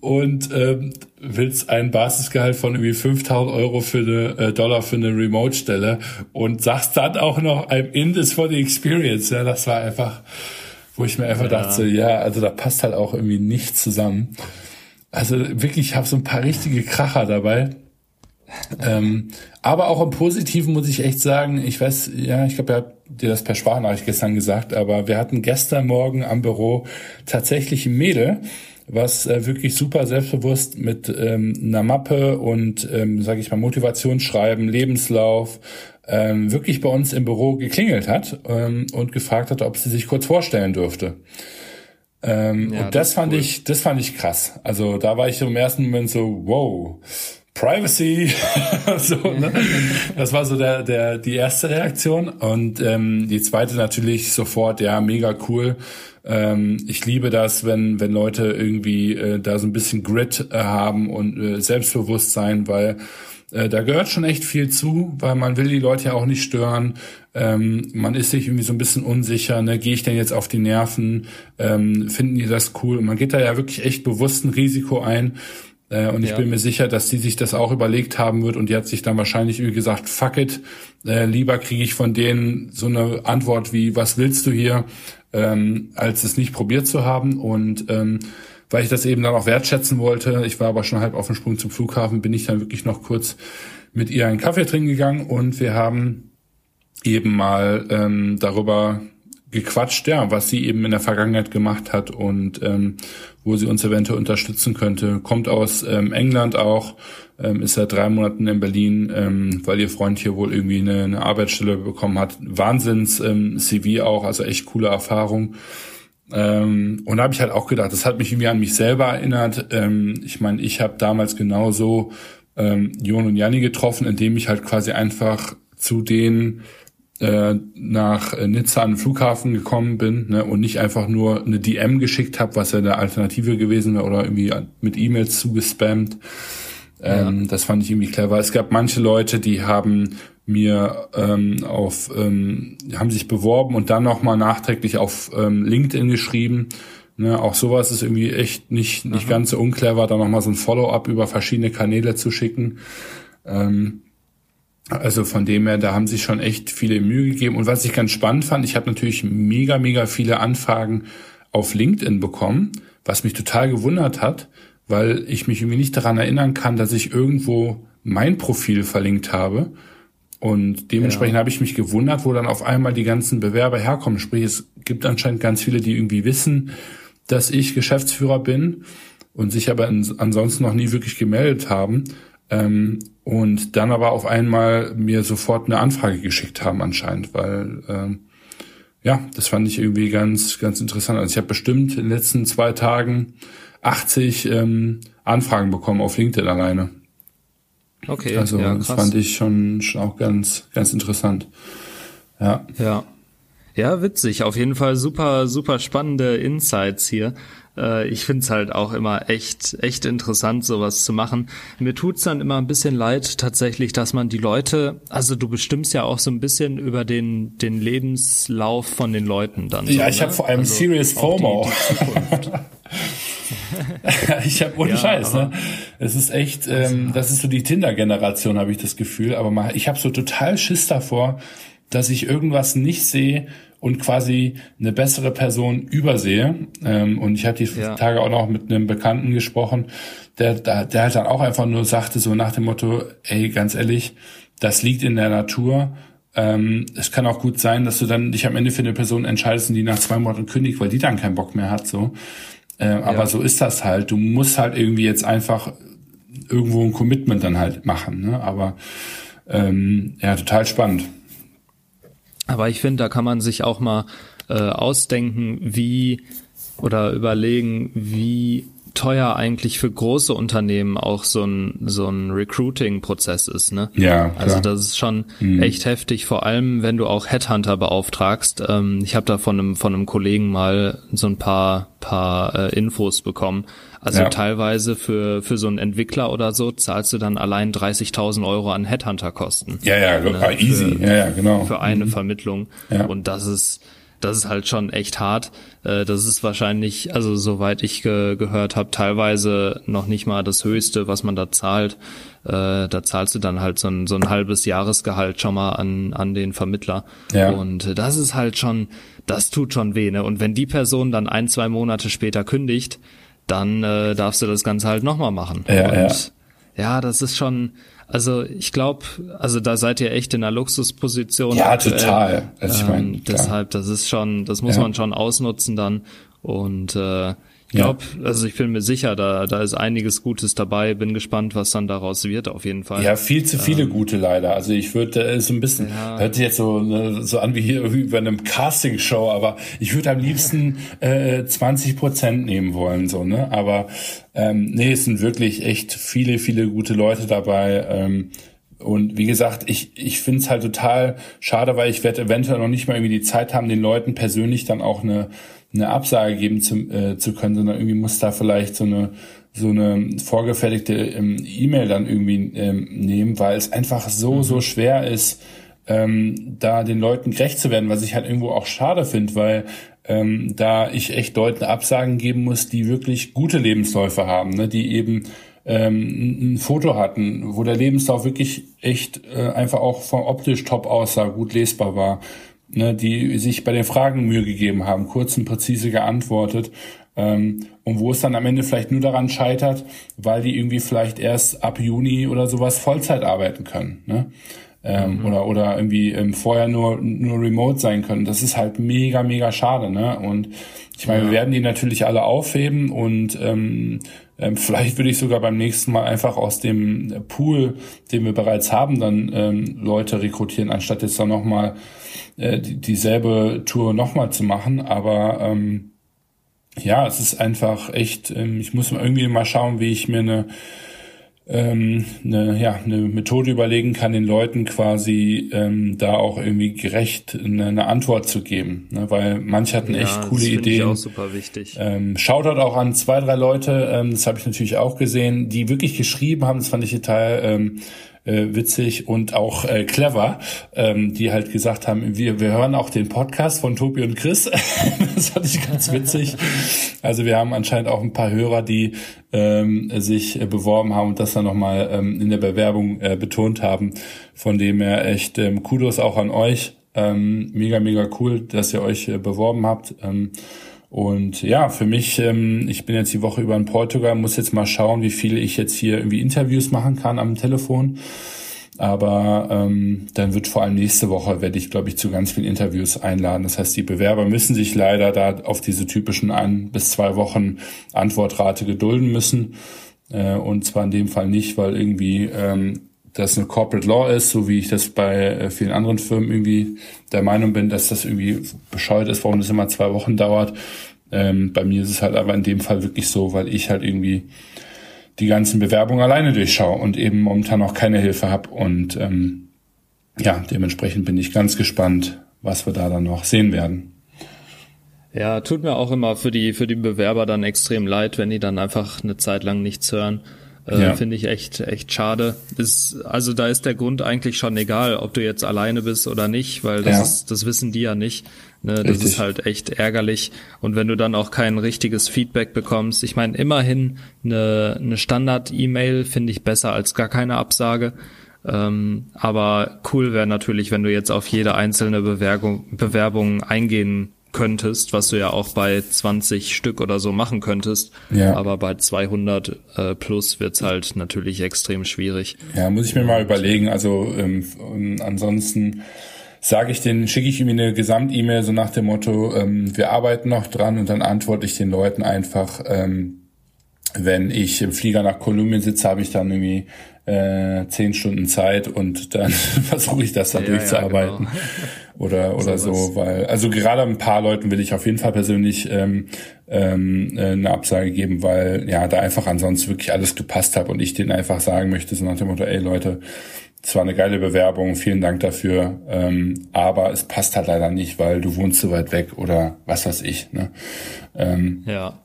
Speaker 1: und ähm, willst ein Basisgehalt von irgendwie 5000 Euro für eine äh, Dollar für eine Remote-Stelle und sagst dann auch noch, I'm in this for the experience. Ja, das war einfach, wo ich mir einfach ja. dachte, ja, also da passt halt auch irgendwie nichts zusammen. Also wirklich, ich habe so ein paar richtige Kracher dabei. Ähm, aber auch im Positiven muss ich echt sagen, ich weiß, ja, ich glaube, er hat dir das per Sprachnachricht gestern gesagt, aber wir hatten gestern Morgen am Büro tatsächlich ein Mädel, was äh, wirklich super selbstbewusst mit ähm, einer Mappe und, ähm, sage ich mal, Motivationsschreiben, Lebenslauf, ähm, wirklich bei uns im Büro geklingelt hat ähm, und gefragt hat, ob sie sich kurz vorstellen dürfte. Ähm, ja, und das, das fand cool. ich, das fand ich krass. Also da war ich im ersten Moment so, wow, Privacy. so, ne? Das war so der, der, die erste Reaktion. Und ähm, die zweite natürlich sofort, ja, mega cool. Ähm, ich liebe das, wenn, wenn Leute irgendwie äh, da so ein bisschen Grit äh, haben und äh, Selbstbewusstsein, weil äh, da gehört schon echt viel zu, weil man will die Leute ja auch nicht stören. Ähm, man ist sich irgendwie so ein bisschen unsicher, ne, gehe ich denn jetzt auf die Nerven, ähm, finden die das cool? Und man geht da ja wirklich echt bewusst ein Risiko ein Äh, und ich ja. bin mir sicher, dass die sich das auch überlegt haben wird und die hat sich dann wahrscheinlich wie gesagt, fuck it, äh, lieber kriege ich von denen so eine Antwort wie, was willst du hier, ähm, als es nicht probiert zu haben. Und ähm, weil ich das eben dann auch wertschätzen wollte, ich war aber schon halb auf dem Sprung zum Flughafen, bin ich dann wirklich noch kurz mit ihr einen Kaffee trinken gegangen und wir haben eben mal ähm, darüber gequatscht, ja, was sie eben in der Vergangenheit gemacht hat und ähm, wo sie uns eventuell unterstützen könnte. Kommt aus ähm, England auch, ähm, ist seit drei Monaten in Berlin, ähm, weil ihr Freund hier wohl irgendwie eine, eine Arbeitsstelle bekommen hat. Wahnsinns ähm, CV auch, also echt coole Erfahrung. Ähm, und da habe ich halt auch gedacht, das hat mich irgendwie an mich selber erinnert. Ähm, ich meine, ich habe damals genauso ähm, Jon und Janni getroffen, indem ich halt quasi einfach zu denen äh, nach Nizza an den Flughafen gekommen bin ne, und nicht einfach nur eine DM geschickt habe, was ja eine Alternative gewesen wäre, oder irgendwie mit E-Mails zugespammt. Ähm, ja. Das fand ich irgendwie clever. Es gab manche Leute, die haben mir ähm, auf ähm, haben sich beworben und dann nochmal nachträglich auf ähm, LinkedIn geschrieben. Ne, auch sowas ist irgendwie echt nicht nicht Aha. ganz so unclever, da nochmal so ein Follow-up über verschiedene Kanäle zu schicken. Ähm, also von dem her, da haben sich schon echt viele Mühe gegeben. Und was ich ganz spannend fand, ich habe natürlich mega, mega viele Anfragen auf LinkedIn bekommen, was mich total gewundert hat, weil ich mich irgendwie nicht daran erinnern kann, dass ich irgendwo mein Profil verlinkt habe. Und dementsprechend ja. habe ich mich gewundert, wo dann auf einmal die ganzen Bewerber herkommen. Sprich, es gibt anscheinend ganz viele, die irgendwie wissen, dass ich Geschäftsführer bin und sich aber ansonsten noch nie wirklich gemeldet haben. Ähm, und dann aber auf einmal mir sofort eine Anfrage geschickt haben anscheinend, weil ähm, ja, das fand ich irgendwie ganz, ganz interessant. Also ich habe bestimmt in den letzten zwei Tagen 80 ähm, Anfragen bekommen auf LinkedIn alleine. Okay. Also ja, das fand ich schon, schon auch ganz, ganz interessant. Ja.
Speaker 2: Ja. Ja, witzig. Auf jeden Fall super, super spannende Insights hier. Äh, ich find's halt auch immer echt, echt interessant, sowas zu machen. Mir tut's dann immer ein bisschen leid tatsächlich, dass man die Leute, also du bestimmst ja auch so ein bisschen über den, den Lebenslauf von den Leuten dann.
Speaker 1: Ja, so, ich ne? habe vor allem also Serious FOMO. Die, die ich habe ohne ja, Scheiß, ne? Es ist echt, ähm, das ist so die Tinder-Generation, habe ich das Gefühl. Aber mal, ich habe so total Schiss davor, dass ich irgendwas nicht sehe und quasi eine bessere Person übersehe. Ähm, und ich habe die ja. Tage auch noch mit einem Bekannten gesprochen, der, der halt dann auch einfach nur sagte, so nach dem Motto, ey, ganz ehrlich, das liegt in der Natur. Ähm, es kann auch gut sein, dass du dann dich am Ende für eine Person entscheidest und die nach zwei Monaten kündigt, weil die dann keinen Bock mehr hat. So, äh, ja. aber so ist das halt. Du musst halt irgendwie jetzt einfach irgendwo ein Commitment dann halt machen. Ne? Aber ähm, ja, total spannend.
Speaker 2: Aber ich finde, da kann man sich auch mal äh, ausdenken, wie oder überlegen, wie teuer eigentlich für große Unternehmen auch so ein so ein Recruiting-Prozess ist, ne?
Speaker 1: Ja. Klar.
Speaker 2: Also das ist schon mhm. echt heftig, vor allem wenn du auch Headhunter beauftragst. Ähm, ich habe da von einem von einem Kollegen mal so ein paar paar äh, Infos bekommen. Also ja. teilweise für für so einen Entwickler oder so zahlst du dann allein 30.000 Euro an Headhunter-Kosten.
Speaker 1: Ja, ja, ne? easy. Für, ja, ja, genau.
Speaker 2: Für eine mhm. Vermittlung. Ja. Und das ist das ist halt schon echt hart. Äh, das ist wahrscheinlich, also soweit ich ge gehört habe, teilweise noch nicht mal das Höchste, was man da zahlt. Äh, da zahlst du dann halt so ein, so ein halbes Jahresgehalt schon mal an, an den Vermittler. Ja. Und das ist halt schon, das tut schon weh. Ne? Und wenn die Person dann ein, zwei Monate später kündigt, dann äh, darfst du das Ganze halt nochmal machen.
Speaker 1: Ja,
Speaker 2: Und
Speaker 1: ja.
Speaker 2: ja, das ist schon, also ich glaube, also da seid ihr echt in einer Luxusposition.
Speaker 1: Ja, aktuell. total. Also ich mein,
Speaker 2: ähm, deshalb, das ist schon, das muss ja. man schon ausnutzen dann. Und äh, glaube, ja. also ich bin mir sicher, da, da ist einiges Gutes dabei. Bin gespannt, was dann daraus wird, auf jeden Fall.
Speaker 1: Ja, viel zu viele ähm, gute leider. Also ich würde äh, so ein bisschen, ja. hört sich jetzt so, ne, so an wie hier irgendwie bei einem Casting-Show, aber ich würde am liebsten äh, 20 Prozent nehmen wollen, so, ne? Aber ähm, nee, es sind wirklich echt viele, viele gute Leute dabei. Ähm, und wie gesagt, ich, ich finde es halt total schade, weil ich werde eventuell noch nicht mal irgendwie die Zeit haben, den Leuten persönlich dann auch eine eine Absage geben zu, äh, zu können, sondern irgendwie muss da vielleicht so eine so eine vorgefertigte ähm, E-Mail dann irgendwie ähm, nehmen, weil es einfach so, mhm. so schwer ist, ähm, da den Leuten gerecht zu werden, was ich halt irgendwo auch schade finde, weil ähm, da ich echt Leuten Absagen geben muss, die wirklich gute Lebensläufe haben, ne, die eben ähm, ein Foto hatten, wo der Lebenslauf wirklich echt äh, einfach auch vom optisch top aussah, gut lesbar war, ne, die sich bei den Fragen Mühe gegeben haben, kurz und präzise geantwortet. Ähm, und wo es dann am Ende vielleicht nur daran scheitert, weil die irgendwie vielleicht erst ab Juni oder sowas Vollzeit arbeiten können. Ne? Ähm, mhm. oder oder irgendwie ähm, vorher nur nur remote sein können. Das ist halt mega mega schade, ne? Und ich meine, ja. wir werden die natürlich alle aufheben und ähm, ähm, vielleicht würde ich sogar beim nächsten Mal einfach aus dem Pool, den wir bereits haben, dann ähm, Leute rekrutieren, anstatt jetzt dann nochmal äh, die, dieselbe Tour nochmal zu machen. Aber ähm, ja, es ist einfach echt, ähm, ich muss irgendwie mal schauen, wie ich mir eine ähm, eine, ja, eine Methode überlegen kann, den Leuten quasi ähm, da auch irgendwie gerecht eine, eine Antwort zu geben. Ne? Weil manche hatten echt coole das Ideen. Ich
Speaker 2: auch super wichtig.
Speaker 1: Ähm, Shoutout auch an zwei, drei Leute, ähm, das habe ich natürlich auch gesehen, die wirklich geschrieben haben, das fand ich total ähm, äh, witzig und auch äh, clever, ähm, die halt gesagt haben, wir, wir hören auch den Podcast von Tobi und Chris. das fand ich ganz witzig. Also wir haben anscheinend auch ein paar Hörer, die ähm, sich äh, beworben haben und das dann nochmal ähm, in der Bewerbung äh, betont haben. Von dem her echt ähm, Kudos auch an euch. Ähm, mega, mega cool, dass ihr euch äh, beworben habt. Ähm, und ja, für mich, ähm, ich bin jetzt die Woche über in Portugal, muss jetzt mal schauen, wie viele ich jetzt hier irgendwie Interviews machen kann am Telefon. Aber ähm, dann wird vor allem nächste Woche, werde ich, glaube ich, zu ganz vielen Interviews einladen. Das heißt, die Bewerber müssen sich leider da auf diese typischen ein bis zwei Wochen Antwortrate gedulden müssen. Äh, und zwar in dem Fall nicht, weil irgendwie ähm, das eine Corporate Law ist, so wie ich das bei äh, vielen anderen Firmen irgendwie der Meinung bin, dass das irgendwie bescheuert ist, warum das immer zwei Wochen dauert. Ähm, bei mir ist es halt aber in dem Fall wirklich so, weil ich halt irgendwie die ganzen Bewerbungen alleine durchschaue und eben momentan noch keine Hilfe habe. Und ähm, ja, dementsprechend bin ich ganz gespannt, was wir da dann noch sehen werden.
Speaker 2: Ja, tut mir auch immer für die, für die Bewerber dann extrem leid, wenn die dann einfach eine Zeit lang nichts hören. Äh, ja. Finde ich echt, echt schade. Ist, also da ist der Grund eigentlich schon egal, ob du jetzt alleine bist oder nicht, weil das, ja. ist, das wissen die ja nicht. Ne? Das Richtig. ist halt echt ärgerlich. Und wenn du dann auch kein richtiges Feedback bekommst, ich meine, immerhin eine, eine Standard-E-Mail finde ich besser als gar keine Absage. Ähm, aber cool wäre natürlich, wenn du jetzt auf jede einzelne Bewerbung, Bewerbung eingehen könntest, was du ja auch bei 20 Stück oder so machen könntest. Ja. Aber bei 200 äh, plus wird's halt natürlich extrem schwierig.
Speaker 1: Ja, muss ich mir mal überlegen. Also ähm, ansonsten sage ich den, schicke ich ihm eine Gesamt-E-Mail so nach dem Motto, ähm, wir arbeiten noch dran und dann antworte ich den Leuten einfach, ähm, wenn ich im Flieger nach Kolumbien sitze, habe ich dann irgendwie äh, zehn Stunden Zeit und dann versuche ich das da ja, durchzuarbeiten. Ja, genau. Oder, oder so, so weil, also gerade ein paar Leuten will ich auf jeden Fall persönlich ähm, ähm, äh, eine Absage geben, weil ja, da einfach ansonsten wirklich alles gepasst hat und ich denen einfach sagen möchte, so nach dem Motto, ey Leute, zwar eine geile Bewerbung, vielen Dank dafür, ähm, aber es passt halt leider nicht, weil du wohnst so weit weg oder was weiß ich. Ne? Ähm,
Speaker 2: ja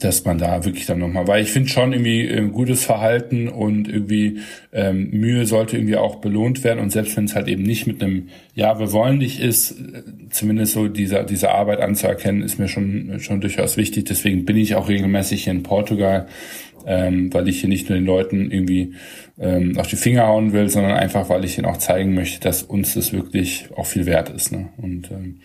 Speaker 1: dass man da wirklich dann nochmal, weil ich finde schon irgendwie äh, gutes Verhalten und irgendwie ähm, Mühe sollte irgendwie auch belohnt werden und selbst wenn es halt eben nicht mit einem Ja, wir wollen dich ist, äh, zumindest so diese, diese Arbeit anzuerkennen, ist mir schon, schon durchaus wichtig. Deswegen bin ich auch regelmäßig hier in Portugal, ähm, weil ich hier nicht nur den Leuten irgendwie ähm, auf die Finger hauen will, sondern einfach, weil ich ihnen auch zeigen möchte, dass uns das wirklich auch viel wert ist. Ne? Und ähm,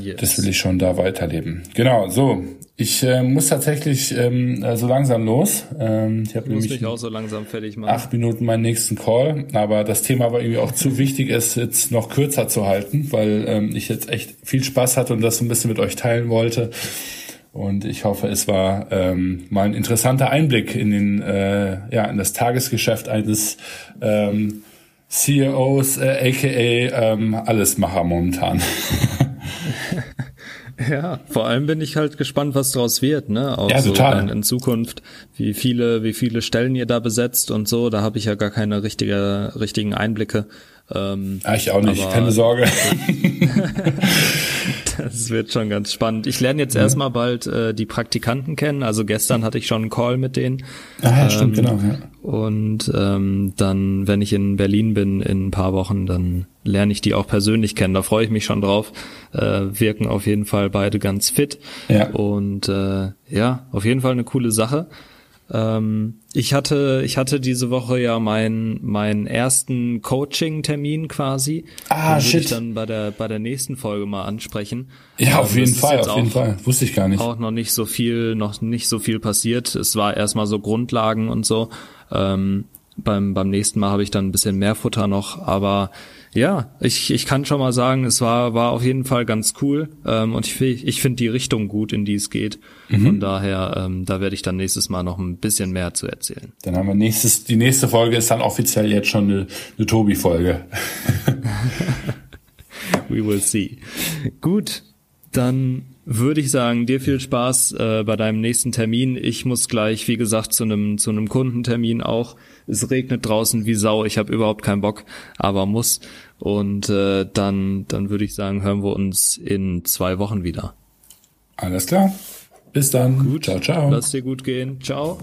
Speaker 1: Yes. Das will ich schon da weiterleben. Genau, so. Ich äh, muss tatsächlich ähm, äh, so langsam los. Ähm,
Speaker 2: ich habe nämlich mich auch so langsam fertig machen.
Speaker 1: acht Minuten meinen nächsten Call, aber das Thema war irgendwie auch zu wichtig, es jetzt noch kürzer zu halten, weil ähm, ich jetzt echt viel Spaß hatte und das so ein bisschen mit euch teilen wollte. Und ich hoffe, es war ähm, mal ein interessanter Einblick in den äh, ja in das Tagesgeschäft eines ähm, CEOs, äh, aka ähm, Allesmacher momentan.
Speaker 2: Ja, vor allem bin ich halt gespannt, was daraus wird, ne? Auch ja, so total. in Zukunft, wie viele, wie viele Stellen ihr da besetzt und so. Da habe ich ja gar keine richtige, richtigen Einblicke.
Speaker 1: Ähm, ja, ich auch nicht, keine Sorge.
Speaker 2: das wird schon ganz spannend. Ich lerne jetzt ja. erstmal bald äh, die Praktikanten kennen. Also gestern hatte ich schon einen Call mit denen.
Speaker 1: Ah, ja, ähm, stimmt, genau. Ja.
Speaker 2: Und ähm, dann, wenn ich in Berlin bin in ein paar Wochen, dann lerne ich die auch persönlich kennen. Da freue ich mich schon drauf. Äh, wirken auf jeden Fall beide ganz fit. Ja. Und äh, ja, auf jeden Fall eine coole Sache. Ähm, ich hatte, ich hatte diese Woche ja meinen meinen ersten Coaching-Termin quasi.
Speaker 1: Ah,
Speaker 2: Den
Speaker 1: shit.
Speaker 2: Ich dann bei der bei der nächsten Folge mal ansprechen.
Speaker 1: Ja, auf
Speaker 2: Ähm,
Speaker 1: jeden Fall, auf jeden Fall. Wusste ich gar nicht.
Speaker 2: auch noch nicht so viel, noch nicht so viel passiert. Es war erstmal so Grundlagen und so. Ähm, beim, beim nächsten Mal habe ich dann ein bisschen mehr Futter noch, aber ja, ich, ich kann schon mal sagen, es war, war auf jeden Fall ganz cool ähm, und ich, ich finde die Richtung gut, in die es geht. Von daher, ähm, da werde ich dann nächstes Mal noch ein bisschen mehr zu erzählen.
Speaker 1: Dann haben wir nächstes, die nächste Folge ist dann offiziell jetzt schon eine, eine Tobi-Folge.
Speaker 2: We will see. Gut, dann würde ich sagen, dir viel Spaß äh, bei deinem nächsten Termin. Ich muss gleich, wie gesagt, zu einem zu einem Kundentermin auch. Es regnet draußen wie Sau. Ich habe überhaupt keinen Bock, aber muss. Und äh, dann dann würde ich sagen, hören wir uns in zwei Wochen wieder.
Speaker 1: Alles klar. Bis dann. Gut. Ciao, ciao.
Speaker 2: Lass dir gut gehen. Ciao.